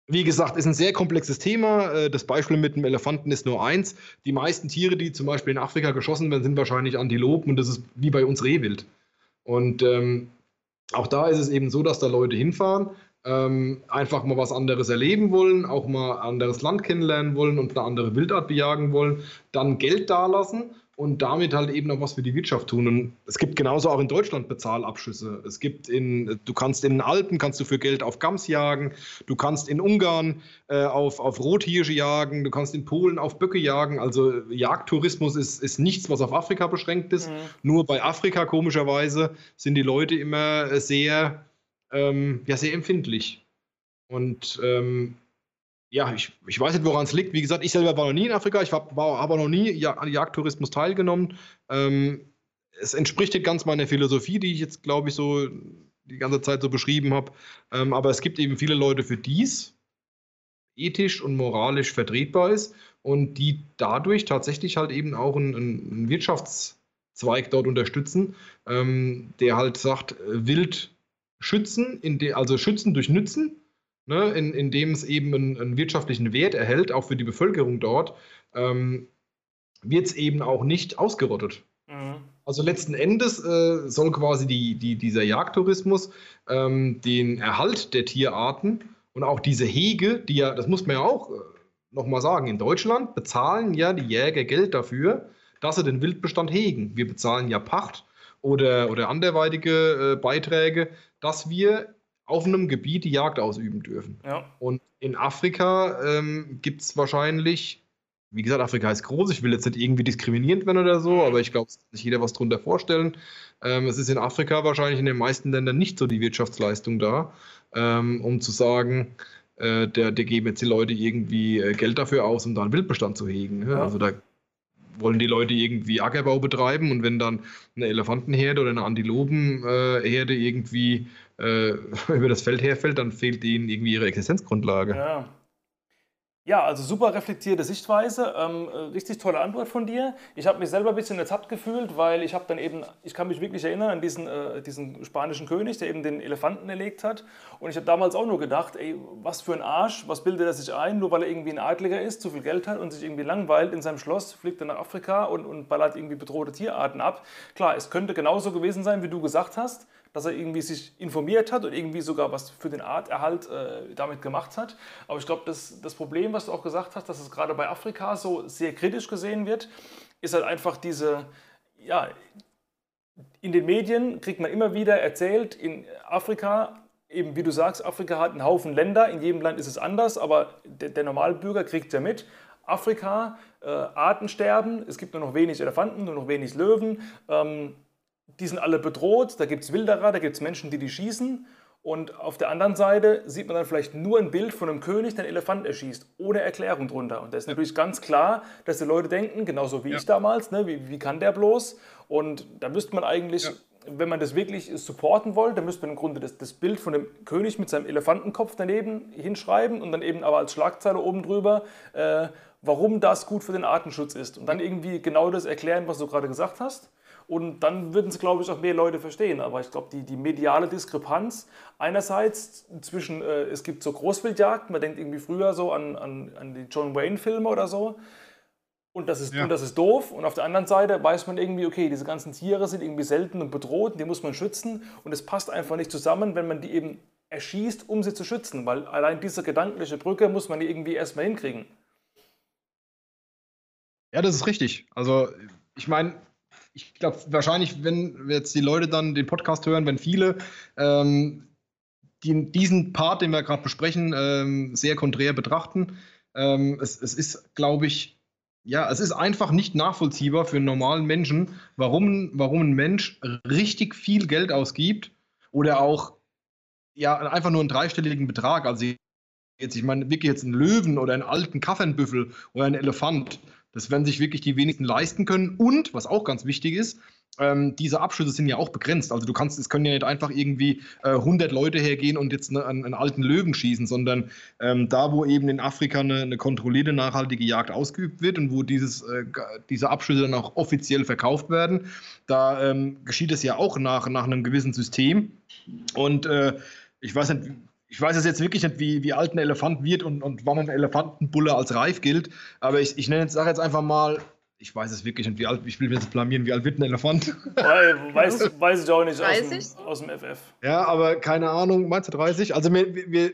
Wie gesagt, ist ein sehr komplexes Thema. Äh, das Beispiel mit dem Elefanten ist nur eins. Die meisten Tiere, die zum Beispiel in Afrika geschossen werden, sind wahrscheinlich Antilopen und das ist wie bei uns Rehwild. Und ähm, auch da ist es eben so, dass da Leute hinfahren, ähm, einfach mal was anderes erleben wollen, auch mal anderes Land kennenlernen wollen und eine andere Wildart bejagen wollen, dann Geld dalassen und damit halt eben noch was für die Wirtschaft tun. Und es gibt genauso auch in Deutschland Bezahlabschüsse. Es gibt in, du kannst in den Alpen kannst du für Geld auf Gams jagen, du kannst in Ungarn äh, auf, auf Rothirsche jagen, du kannst in Polen auf Böcke jagen. Also Jagdtourismus ist, ist nichts, was auf Afrika beschränkt ist. Mhm. Nur bei Afrika komischerweise sind die Leute immer sehr, ähm, ja, sehr empfindlich. Und ähm, ja, ich, ich weiß nicht, woran es liegt. Wie gesagt, ich selber war noch nie in Afrika, ich habe aber noch nie an Jagdtourismus teilgenommen. Ähm, es entspricht nicht ganz meiner Philosophie, die ich jetzt, glaube ich, so die ganze Zeit so beschrieben habe. Ähm, aber es gibt eben viele Leute, für dies ethisch und moralisch vertretbar ist und die dadurch tatsächlich halt eben auch einen, einen Wirtschaftszweig dort unterstützen, ähm, der halt sagt, Wild schützen, also schützen durch Nützen ne, in, in dem es eben einen, einen, wirtschaftlichen Wert erhält, auch für die Bevölkerung dort, ähm, wird es eben auch nicht ausgerottet. Mhm. Also letzten Endes äh, soll quasi die, die, dieser Jagdtourismus ähm, den Erhalt der Tierarten und auch diese Hege, die ja, das muss man ja auch äh, nochmal sagen, in Deutschland bezahlen ja die Jäger Geld dafür, dass sie den Wildbestand hegen. Wir bezahlen ja Pacht oder, oder anderweitige äh, Beiträge, dass wir auf einem Gebiet die Jagd ausüben dürfen. Ja. Und in Afrika ähm, gibt es wahrscheinlich wie gesagt, Afrika ist groß. Ich will jetzt nicht irgendwie diskriminierend werden oder so, aber ich glaube, es kann sich jeder was drunter vorstellen. Ähm, es ist in Afrika wahrscheinlich in den meisten Ländern nicht so die Wirtschaftsleistung da, ähm, um zu sagen, äh, der, der geben jetzt die Leute irgendwie äh, Geld dafür aus, um da einen Wildbestand zu hegen. Ja? Also da wollen die Leute irgendwie Ackerbau betreiben und wenn dann eine Elefantenherde oder eine Antilopenherde irgendwie äh, [LAUGHS] über das Feld herfällt, dann fehlt ihnen irgendwie ihre Existenzgrundlage. Ja. Ja, also super reflektierte Sichtweise, ähm, äh, richtig tolle Antwort von dir. Ich habe mich selber ein bisschen ertappt gefühlt, weil ich habe dann eben, ich kann mich wirklich erinnern an diesen, äh, diesen spanischen König, der eben den Elefanten erlegt hat. Und ich habe damals auch nur gedacht, ey, was für ein Arsch, was bildet er sich ein, nur weil er irgendwie ein Adliger ist, zu viel Geld hat und sich irgendwie langweilt in seinem Schloss, fliegt er nach Afrika und, und ballert irgendwie bedrohte Tierarten ab. Klar, es könnte genauso gewesen sein, wie du gesagt hast dass er irgendwie sich informiert hat und irgendwie sogar was für den Arterhalt äh, damit gemacht hat. Aber ich glaube, das, das Problem, was du auch gesagt hast, dass es gerade bei Afrika so sehr kritisch gesehen wird, ist halt einfach diese, ja, in den Medien kriegt man immer wieder erzählt, in Afrika, eben wie du sagst, Afrika hat einen Haufen Länder, in jedem Land ist es anders, aber der, der Normalbürger kriegt ja mit. Afrika, äh, Artensterben, es gibt nur noch wenig Elefanten, nur noch wenig Löwen. Ähm, die sind alle bedroht, da gibt es Wilderer, da gibt es Menschen, die die schießen. Und auf der anderen Seite sieht man dann vielleicht nur ein Bild von einem König, der einen Elefant erschießt, ohne Erklärung drunter. Und da ist natürlich ganz klar, dass die Leute denken, genauso wie ja. ich damals, ne, wie, wie kann der bloß? Und da müsste man eigentlich, ja. wenn man das wirklich supporten wollte, dann müsste man im Grunde das, das Bild von dem König mit seinem Elefantenkopf daneben hinschreiben und dann eben aber als Schlagzeile oben drüber, äh, warum das gut für den Artenschutz ist. Und dann irgendwie genau das erklären, was du gerade gesagt hast. Und dann würden es, glaube ich, auch mehr Leute verstehen. Aber ich glaube, die, die mediale Diskrepanz einerseits zwischen, äh, es gibt so Großwildjagd, man denkt irgendwie früher so an, an, an die John Wayne-Filme oder so. Und das, ist, ja. und das ist doof. Und auf der anderen Seite weiß man irgendwie, okay, diese ganzen Tiere sind irgendwie selten und bedroht, die muss man schützen. Und es passt einfach nicht zusammen, wenn man die eben erschießt, um sie zu schützen. Weil allein diese gedankliche Brücke muss man irgendwie erstmal hinkriegen. Ja, das ist richtig. Also, ich meine, ich glaube, wahrscheinlich, wenn jetzt die Leute dann den Podcast hören, wenn viele ähm, die, diesen Part, den wir gerade besprechen, ähm, sehr konträr betrachten, ähm, es, es ist, glaube ich, ja, es ist einfach nicht nachvollziehbar für einen normalen Menschen, warum, warum ein Mensch richtig viel Geld ausgibt oder auch ja, einfach nur einen dreistelligen Betrag. Also jetzt, ich meine, wirklich jetzt einen Löwen oder einen alten Kaffernbüffel oder einen Elefant das werden sich wirklich die wenigsten leisten können. Und, was auch ganz wichtig ist, ähm, diese Abschüsse sind ja auch begrenzt. Also du kannst, es können ja nicht einfach irgendwie äh, 100 Leute hergehen und jetzt eine, einen, einen, alten Löwen schießen, sondern ähm, da, wo eben in Afrika eine, eine, kontrollierte, nachhaltige Jagd ausgeübt wird und wo dieses, äh, diese Abschüsse dann auch offiziell verkauft werden, da ähm, geschieht es ja auch nach, nach einem gewissen System. Und äh, ich weiß nicht, ich weiß jetzt wirklich nicht, wie, wie alt ein Elefant wird und, und wann ein Elefantenbulle als reif gilt, aber ich, ich nenne jetzt, sage jetzt einfach mal, ich weiß es wirklich nicht, wie alt, ich will mir jetzt blamieren, wie alt wird ein Elefant? [LAUGHS] Weiß, weiß ich auch nicht aus dem, aus dem, FF. Ja, aber keine Ahnung, meinst du 30? Also wir, wir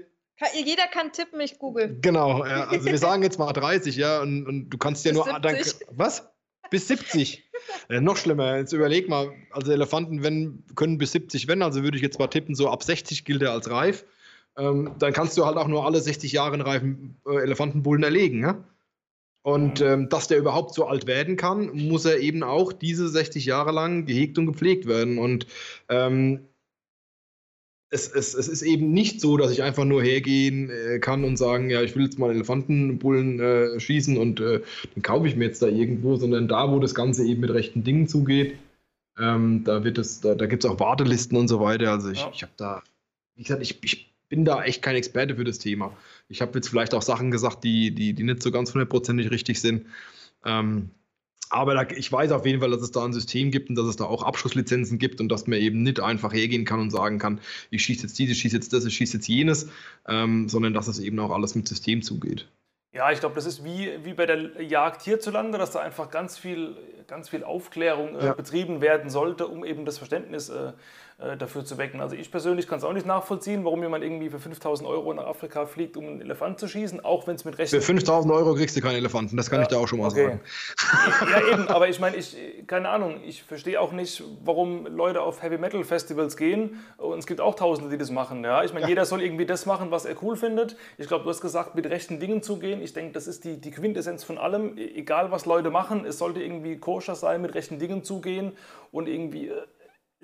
jeder kann tippen, ich google. Genau, ja, [LAUGHS] also wir sagen jetzt mal 30, ja, und, und du kannst ja Bis nur. Dann, was? Bis 70. äh, noch schlimmer. Jetzt überleg mal, also Elefanten wenn, können bis 70 wenn, also würde ich jetzt mal tippen, so ab 60 gilt er als reif ähm, dann kannst du halt auch nur alle 60 Jahre einen reifen äh, Elefantenbullen erlegen. Ja? Und mhm. ähm, dass der überhaupt so alt werden kann, muss er eben auch diese 60 Jahre lang gehegt und gepflegt werden. Und ähm, es, es, es, ist eben nicht so, dass ich einfach nur hergehen äh, kann und sagen, ja, ich will jetzt mal Elefantenbullen äh, schießen und äh, den kaufe ich mir jetzt da irgendwo, sondern da, wo das Ganze eben mit rechten Dingen zugeht, ähm, da wird es, da, da gibt es auch Wartelisten und so weiter. Also ich, ja. ich habe da, wie gesagt, ich, ich bin da echt kein Experte für das Thema. Ich habe jetzt vielleicht auch Sachen gesagt, die, die, die nicht so ganz hundertprozentig richtig sind. Ähm, aber da, ich weiß auf jeden Fall, dass es da ein System gibt und dass es da auch Abschusslizenzen gibt und dass man eben nicht einfach hergehen kann und sagen kann, ich schieße jetzt dieses, schieße jetzt das, ich schieße jetzt jenes, ähm, sondern dass es eben auch alles mit System zugeht. Ja, ich glaube, das ist wie, wie bei der Jagd hierzulande, dass da einfach ganz viel, ganz viel Aufklärung äh, ja. betrieben werden sollte, um eben das Verständnis äh, äh, dafür zu wecken. Also ich persönlich kann es auch nicht nachvollziehen, warum jemand irgendwie für 5000 Euro nach Afrika fliegt, um einen Elefant zu schießen, auch wenn es mit Recht... Für 5000 Euro kriegst du keinen Elefanten, das kann ja, ich dir auch schon mal okay. sagen. Ja eben, [LAUGHS] aber ich meine, ich, keine Ahnung, ich verstehe auch nicht, warum Leute auf Heavy Metal Festivals gehen und es gibt auch Tausende, die das machen. Ja? Ich meine, ja. jeder soll irgendwie das machen, was er cool findet. Ich glaube, du hast gesagt, mit rechten Dingen zugehen. Ich denke, das ist die, die Quintessenz von allem. E-, egal, was Leute machen, es sollte irgendwie koscher sein, mit rechten Dingen zugehen und irgendwie äh,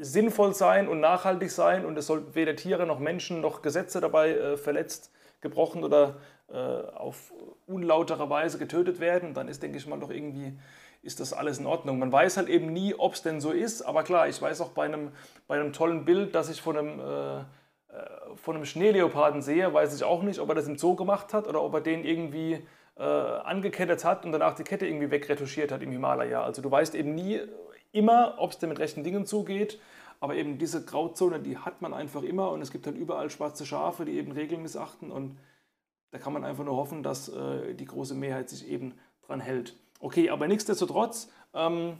sinnvoll sein und nachhaltig sein und es sollten weder Tiere noch Menschen noch Gesetze dabei äh, verletzt, gebrochen oder äh, auf unlautere Weise getötet werden, dann ist, denke ich mal, doch irgendwie, ist das alles in Ordnung. Man weiß halt eben nie, ob es denn so ist, aber klar, ich weiß auch bei einem, bei einem tollen Bild, das ich von einem, äh, äh von einem Schneeleoparden sehe, weiß ich auch nicht, ob er das im Zoo gemacht hat oder ob er den irgendwie äh, angekettet hat und danach die Kette irgendwie wegretuschiert hat im Himalaya. Also du weißt eben nie, immer, ob es denn mit rechten Dingen zugeht. Aber eben diese Grauzone, die hat man einfach immer und es gibt halt überall schwarze Schafe, die eben Regeln missachten und da kann man einfach nur hoffen, dass äh, die große Mehrheit sich eben dran hält. Okay, aber nichtsdestotrotz, ähm,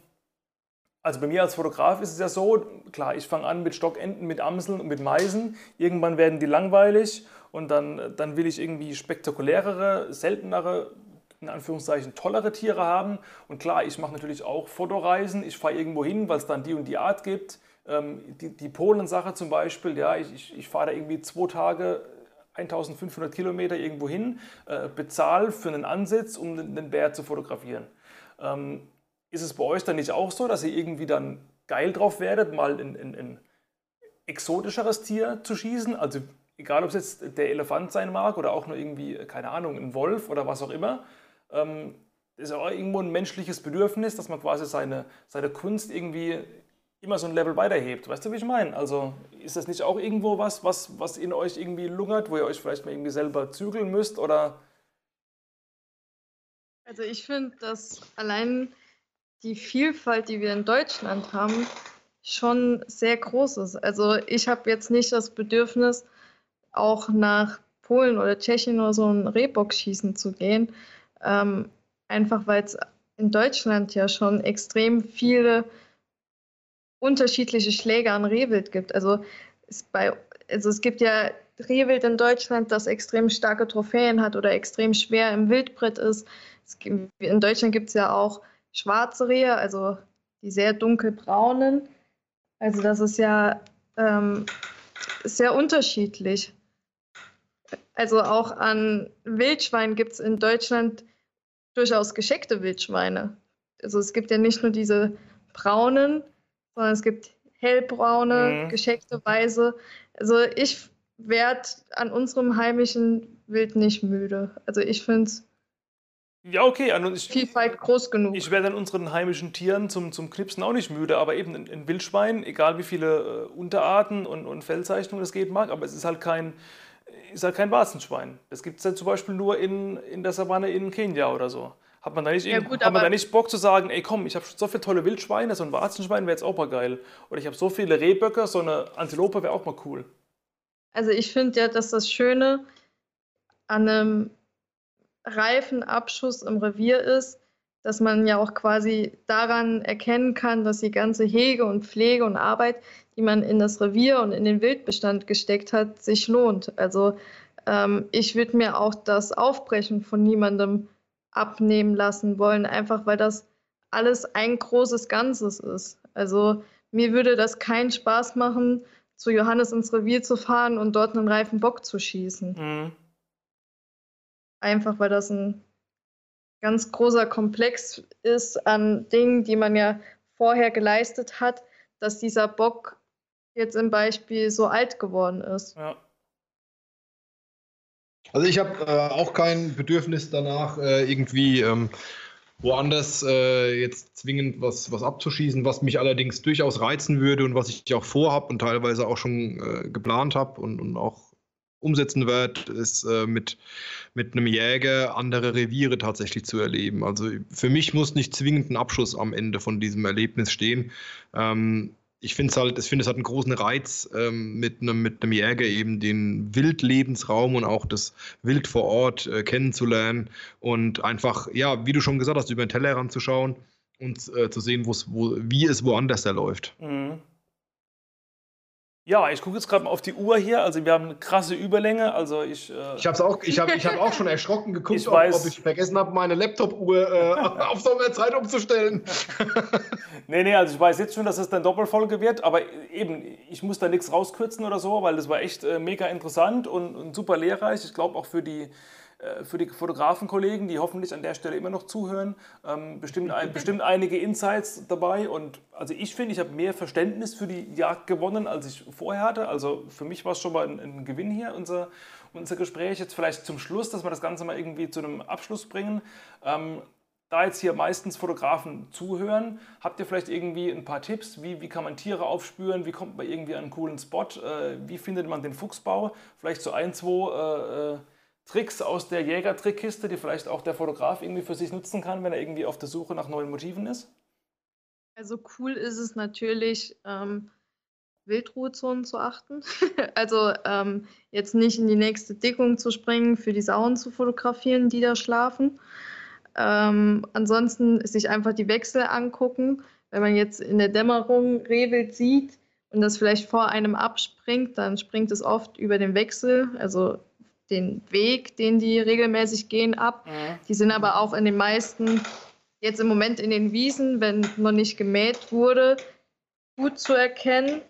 also bei mir als Fotograf ist es ja so, klar, ich fange an mit Stockenten, mit Amseln und mit Meisen. Irgendwann werden die langweilig und dann, dann will ich irgendwie spektakulärere, seltenere in Anführungszeichen tollere Tiere haben. Und klar, ich mache natürlich auch Fotoreisen. Ich fahre irgendwo hin, weil es dann die und die Art gibt. Ähm, die, die Polen-Sache zum Beispiel, ja, ich, ich, ich fahre da irgendwie zwei Tage 1500 Kilometer irgendwo hin, äh, bezahle für einen Ansitz, um den, den Bär zu fotografieren. Ähm, ist es bei euch dann nicht auch so, dass ihr irgendwie dann geil drauf werdet, mal ein, ein, ein exotischeres Tier zu schießen? Also egal, ob es jetzt der Elefant sein mag oder auch nur irgendwie, keine Ahnung, ein Wolf oder was auch immer ähm, ist ja auch irgendwo ein menschliches Bedürfnis, dass man quasi seine, seine Kunst irgendwie immer so ein Level weiterhebt. Weißt du, wie ich meine? Also ist das nicht auch irgendwo was, was, was in euch irgendwie lungert, wo ihr euch vielleicht mal irgendwie selber zügeln müsst oder? Also ich finde, dass allein die Vielfalt, die wir in Deutschland haben, schon sehr groß ist. Also ich habe jetzt nicht das Bedürfnis, auch nach Polen oder Tschechien oder so ein Rehbock schießen zu gehen, ähm, einfach weil es in Deutschland ja schon extrem viele unterschiedliche Schläge an Rehwild gibt. Also es, bei, also es gibt ja Rehwild in Deutschland, das extrem starke Trophäen hat oder extrem schwer im Wildbrett ist. Gibt, in Deutschland gibt es ja auch schwarze Rehe, also die sehr dunkelbraunen. Also das ist ja ähm, sehr unterschiedlich. Also auch an Wildschwein gibt es in Deutschland durchaus gescheckte Wildschweine. Also es gibt ja nicht nur diese braunen, sondern es gibt hellbraune, mhm. gescheckte Weiße. Also ich werde an unserem heimischen Wild nicht müde. Also ich finde es ja, okay. Also ich, Vielfalt groß genug. Ich werde an unseren heimischen Tieren zum, zum Knipsen auch nicht müde, aber eben ein, ein Wildschwein, egal wie viele äh, Unterarten und, und Fellzeichnungen es geht mag, aber es ist halt kein, ist halt kein Warzenschwein. Das gibt es ja zum Beispiel nur in, in der Savanne in Kenia oder so. Hat man da nicht, ja, gut, hat man da nicht Bock zu sagen, ey komm, ich habe so viele tolle Wildschweine, so ein Warzenschwein wäre jetzt auch mal geil. Oder ich habe so viele Rehböcke, so eine Antilope wäre auch mal cool. Also ich finde ja, dass das Schöne an einem reifen Abschuss im Revier ist, dass man ja auch quasi daran erkennen kann, dass die ganze Hege und Pflege und Arbeit, die man in das Revier und in den Wildbestand gesteckt hat, sich lohnt. Also ähm, ich würde mir auch das Aufbrechen von niemandem abnehmen lassen wollen, einfach weil das alles ein großes Ganzes ist. Also mir würde das keinen Spaß machen, zu Johannes ins Revier zu fahren und dort einen reifen Bock zu schießen. Mhm. Einfach weil das ein ganz großer Komplex ist an Dingen, die man ja vorher geleistet hat, dass dieser Bock jetzt im Beispiel so alt geworden ist. Ja. Also ich habe äh, auch kein Bedürfnis danach, äh, irgendwie ähm, woanders äh, jetzt zwingend was, was abzuschießen, was mich allerdings durchaus reizen würde und was ich auch vorhabe und teilweise auch schon äh, geplant habe und, und auch umsetzen werde, ist äh, mit, mit einem Jäger andere Reviere tatsächlich zu erleben. Also für mich muss nicht zwingend ein Abschuss am Ende von diesem Erlebnis stehen. Ähm, ich finde es halt, ich finde es hat einen großen Reiz, ähm, mit einem mit Jäger eben den Wildlebensraum und auch das Wild vor Ort äh, kennenzulernen und einfach, ja, wie du schon gesagt hast, über den Tellerrand zu schauen und äh, zu sehen, wo, wie es woanders da läuft. Mhm. Ja, ich gucke jetzt gerade mal auf die Uhr hier. Also wir haben eine krasse Überlänge. Also ich. Äh ich habe auch, ich hab, ich hab auch schon [LAUGHS] erschrocken geguckt, ich ob, weiß, ob, ich vergessen habe, meine Laptop-Uhr äh, [LAUGHS] auf Sommerzeit umzustellen. [LAUGHS] nee, nee, also ich weiß jetzt schon, dass es dann Doppelfolge wird, aber eben, ich muss da nichts rauskürzen oder so, weil das war echt äh, mega interessant und, und super lehrreich. Ich glaube auch für die für die Fotografenkollegen, die hoffentlich an der Stelle immer noch zuhören, ähm, bestimmt, ein, [LAUGHS] bestimmt einige Insights dabei. Und also ich finde, ich habe mehr Verständnis für die Jagd gewonnen, als ich vorher hatte. Also für mich war es schon mal ein, ein, Gewinn hier, unser, unser Gespräch. Jetzt vielleicht zum Schluss, dass wir das Ganze mal irgendwie zu einem Abschluss bringen. Ähm, da jetzt hier meistens Fotografen zuhören, habt ihr vielleicht irgendwie ein paar Tipps, wie, wie kann man Tiere aufspüren, wie kommt man irgendwie an einen coolen Spot, äh, wie findet man den Fuchsbau? Vielleicht so ein, zwei äh, äh Tricks aus der Jägertrickkiste, die vielleicht auch der Fotograf irgendwie für sich nutzen kann, wenn er irgendwie auf der Suche nach neuen Motiven ist? Also cool ist es natürlich, ähm, Wildruhezonen zu achten. [LAUGHS] also ähm, jetzt nicht in die nächste Dickung zu springen, für die Sauen zu fotografieren, die da schlafen. Ähm, ansonsten sich einfach die Wechsel angucken. Wenn man jetzt in der Dämmerung Rehwild sieht und das vielleicht vor einem abspringt, dann springt es oft über den Wechsel. Also den Weg, den die regelmäßig gehen, ab. Mhm. Die sind aber auch in den meisten, jetzt im Moment in den Wiesen, wenn noch nicht gemäht wurde, gut zu erkennen.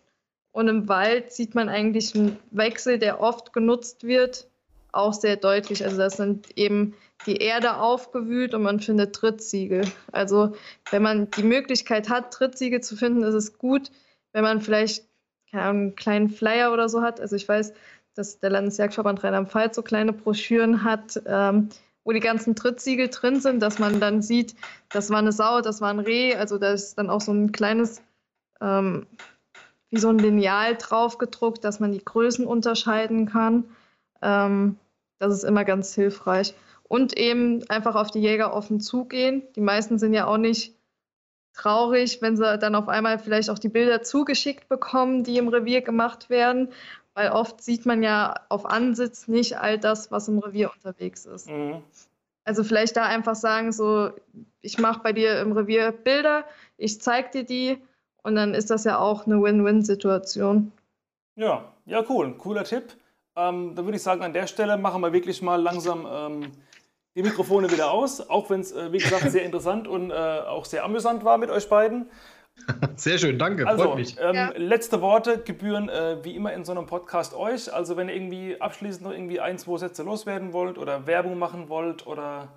Und im Wald sieht man eigentlich einen Wechsel, der oft genutzt wird, auch sehr deutlich. Also das sind eben die Erde aufgewühlt und man findet Trittsiegel. Also wenn man die Möglichkeit hat, Trittsiegel zu finden, ist es gut, wenn man vielleicht einen kleinen Flyer oder so hat. Also ich weiß, dass der Landesjagdverband Rheinland-Pfalz so kleine Broschüren hat, ähm, wo die ganzen Trittsiegel drin sind, dass man dann sieht, das war eine Sau, das war ein Reh. Also da ist dann auch so ein kleines, ähm, wie so ein Lineal drauf gedruckt, dass man die Größen unterscheiden kann. Ähm, das ist immer ganz hilfreich. Und eben einfach auf die Jäger offen zugehen. Die meisten sind ja auch nicht traurig, wenn sie dann auf einmal vielleicht auch die Bilder zugeschickt bekommen, die im Revier gemacht werden weil oft sieht man ja auf Ansitz nicht all das, was im Revier unterwegs ist. Mhm. Also vielleicht da einfach sagen, so, ich mache bei dir im Revier Bilder, ich zeige dir die und dann ist das ja auch eine Win-Win-Situation. Ja, ja, cool, cooler Tipp. Ähm, dann würde ich sagen, an der Stelle machen wir wirklich mal langsam ähm, die Mikrofone wieder aus, auch wenn es, äh, wie gesagt, sehr interessant und äh, auch sehr amüsant war mit euch beiden. [LAUGHS] Sehr schön, danke, also, freut mich. Ähm, ja. Letzte Worte gebühren äh, wie immer in so einem Podcast euch. Also wenn ihr irgendwie abschließend noch irgendwie ein, zwei Sätze loswerden wollt oder Werbung machen wollt oder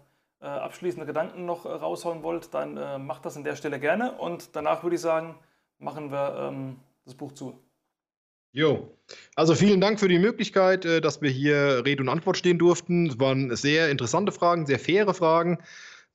äh, abschließende Gedanken noch äh, raushauen wollt, dann äh, macht das an der Stelle gerne. Und danach würde ich sagen, machen wir ähm, das Buch zu. Jo, also vielen Dank für die Möglichkeit, äh, dass wir hier Rede und Antwort stehen durften. Es waren sehr interessante Fragen, sehr faire Fragen.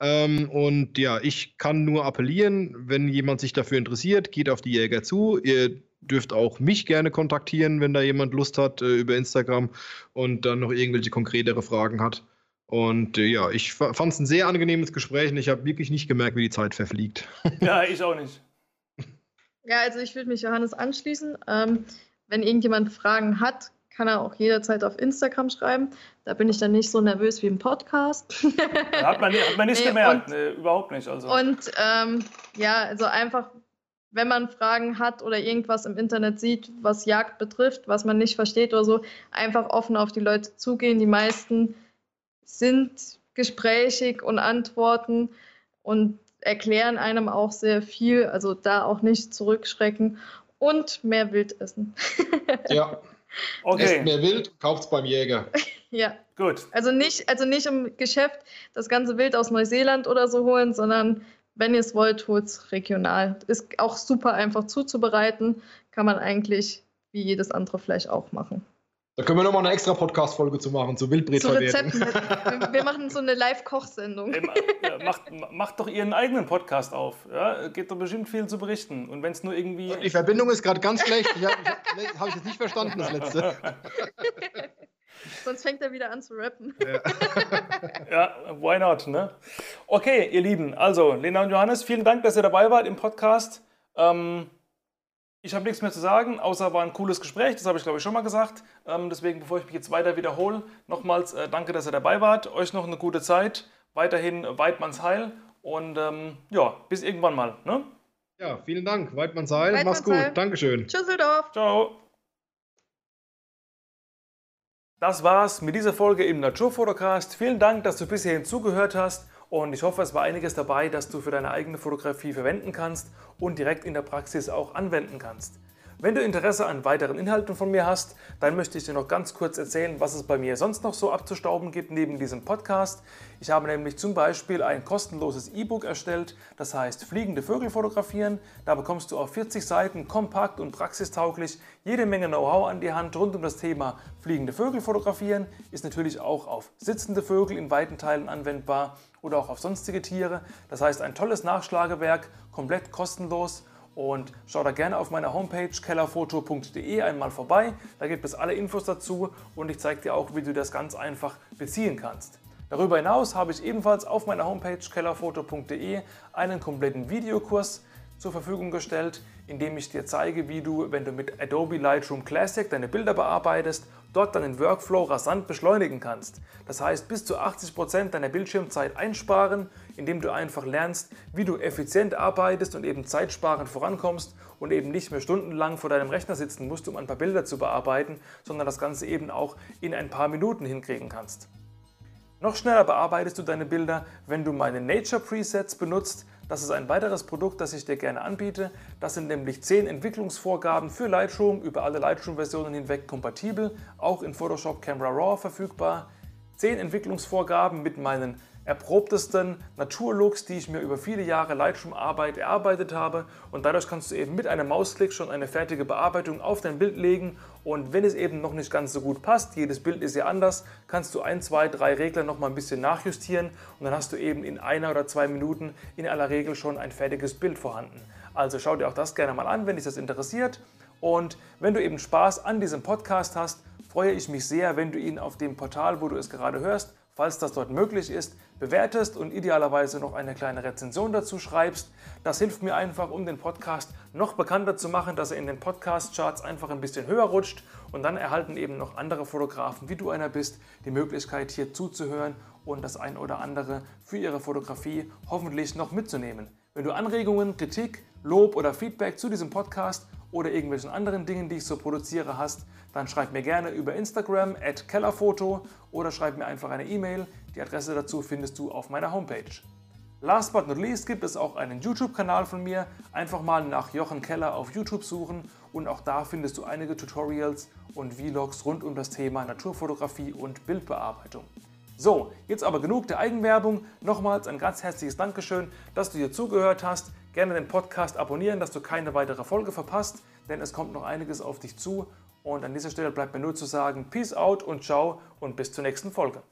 Ähm, und ja, ich kann nur appellieren, wenn jemand sich dafür interessiert, geht auf die Jäger zu. Ihr dürft auch mich gerne kontaktieren, wenn da jemand Lust hat äh, über Instagram und dann noch irgendwelche konkretere Fragen hat. Und äh, ja, ich fand es ein sehr angenehmes Gespräch und ich habe wirklich nicht gemerkt, wie die Zeit verfliegt. [LAUGHS] Ja, ich auch nicht. Ja, also ich würde mich Johannes anschließen. Ähm, wenn irgendjemand Fragen hat, kann er auch jederzeit auf Instagram schreiben. Da bin ich dann nicht so nervös wie im Podcast. hat, man, hat man nicht [LAUGHS] nee, gemerkt, und, nee, überhaupt nicht. Also. Und ähm, ja, also einfach, wenn man Fragen hat oder irgendwas im Internet sieht, was Jagd betrifft, was man nicht versteht oder so, einfach offen auf die Leute zugehen. Die meisten sind gesprächig und antworten und erklären einem auch sehr viel. Also da auch nicht zurückschrecken und mehr Wild essen. [LAUGHS] ja. Okay. Esst mehr Wild, kauft es beim Jäger. [LAUGHS] ja. Gut. Also nicht, also nicht im Geschäft das ganze Wild aus Neuseeland oder so holen, sondern wenn ihr es wollt, holt es regional. Ist auch super einfach zuzubereiten. Kann man eigentlich wie jedes andere Fleisch auch machen. Da können wir nochmal eine extra Podcast-Folge zu machen, zu Wildbretverwertung. Zu Rezepten. [LAUGHS] wir machen so eine Live-Kochsendung. Macht, macht doch Ihren eigenen Podcast auf. Ja, geht doch bestimmt viel zu berichten. Und wenn es nur irgendwie. Die Verbindung ist gerade ganz schlecht. Habe hab, hab ich jetzt nicht verstanden, das letzte. [LAUGHS] Sonst fängt er wieder an zu rappen. Ja, ja why not, ne? Okay, ihr Lieben, also Lena und Johannes, vielen Dank, dass ihr dabei wart im Podcast. Ähm, ich habe nichts mehr zu sagen, außer war ein cooles Gespräch, das habe ich glaube ich schon mal gesagt. Ähm, deswegen, bevor ich mich jetzt weiter wiederhole, nochmals äh, danke, dass ihr dabei wart. Euch noch eine gute Zeit. Weiterhin Weidmanns Heil und ähm, ja, bis irgendwann mal. Ne? Ja, vielen Dank. Weidmanns Heil. Weidmanns Mach's gut. Heil. Dankeschön. Tschüsseldorf. Ciao. Das war's mit dieser Folge im Naturfotocast. Vielen Dank, dass du bis hierhin zugehört hast. Und ich hoffe, es war einiges dabei, das du für deine eigene Fotografie verwenden kannst und direkt in der Praxis auch anwenden kannst. Wenn du Interesse an weiteren Inhalten von mir hast, dann möchte ich dir noch ganz kurz erzählen, was es bei mir sonst noch so abzustauben gibt neben diesem Podcast. Ich habe nämlich zum Beispiel ein kostenloses E-Book erstellt, das heißt Fliegende Vögel fotografieren. Da bekommst du auf 40 Seiten kompakt und praxistauglich jede Menge Know-how an die Hand rund um das Thema Fliegende Vögel fotografieren. Ist natürlich auch auf sitzende Vögel in weiten Teilen anwendbar oder auch auf sonstige Tiere. Das heißt ein tolles Nachschlagewerk, komplett kostenlos und schau da gerne auf meiner Homepage kellerfoto.de einmal vorbei. Da gibt es alle Infos dazu und ich zeige dir auch, wie du das ganz einfach beziehen kannst. Darüber hinaus habe ich ebenfalls auf meiner Homepage kellerfoto.de einen kompletten Videokurs zur Verfügung gestellt, indem ich dir zeige, wie du, wenn du mit Adobe Lightroom Classic deine Bilder bearbeitest, dort deinen Workflow rasant beschleunigen kannst. Das heißt, bis zu 80% deiner Bildschirmzeit einsparen, indem du einfach lernst, wie du effizient arbeitest und eben zeitsparend vorankommst und eben nicht mehr stundenlang vor deinem Rechner sitzen musst, um ein paar Bilder zu bearbeiten, sondern das Ganze eben auch in ein paar Minuten hinkriegen kannst. Noch schneller bearbeitest du deine Bilder, wenn du meine Nature Presets benutzt. Das ist ein weiteres Produkt, das ich dir gerne anbiete. Das sind nämlich 10 Entwicklungsvorgaben für Lightroom, über alle Lightroom-Versionen hinweg kompatibel, auch in Photoshop Camera Raw verfügbar. 10 Entwicklungsvorgaben mit meinen erprobtesten Naturlooks, die ich mir über viele Jahre Lightroom-Arbeit erarbeitet habe. Und dadurch kannst du eben mit einem Mausklick schon eine fertige Bearbeitung auf dein Bild legen. Und wenn es eben noch nicht ganz so gut passt, jedes Bild ist ja anders, kannst du ein, zwei, drei Regler noch mal ein bisschen nachjustieren und dann hast du eben in einer oder zwei Minuten in aller Regel schon ein fertiges Bild vorhanden. Also schau dir auch das gerne mal an, wenn dich das interessiert. Und wenn du eben Spaß an diesem Podcast hast, freue ich mich sehr, wenn du ihn auf dem Portal, wo du es gerade hörst, falls das dort möglich ist, bewertest und idealerweise noch eine kleine Rezension dazu schreibst. Das hilft mir einfach, um den Podcast noch bekannter zu machen, dass er in den Podcast-Charts einfach ein bisschen höher rutscht und dann erhalten eben noch andere Fotografen, wie du einer bist, die Möglichkeit hier zuzuhören und das ein oder andere für ihre Fotografie hoffentlich noch mitzunehmen. Wenn du Anregungen, Kritik, Lob oder Feedback zu diesem Podcast oder irgendwelchen anderen Dingen, die ich so produziere, hast, dann schreib mir gerne über Instagram at kellerfoto oder schreib mir einfach eine E-Mail. Die Adresse dazu findest du auf meiner Homepage. Last but not least gibt es auch einen YouTube-Kanal von mir. Einfach mal nach Jochen Keller auf YouTube suchen und auch da findest du einige Tutorials und Vlogs rund um das Thema Naturfotografie und Bildbearbeitung. So, jetzt aber genug der Eigenwerbung. Nochmals ein ganz herzliches Dankeschön, dass du hier zugehört hast. Gerne den Podcast abonnieren, dass du keine weitere Folge verpasst, denn es kommt noch einiges auf dich zu und an dieser Stelle bleibt mir nur zu sagen, Peace out und ciao und bis zur nächsten Folge.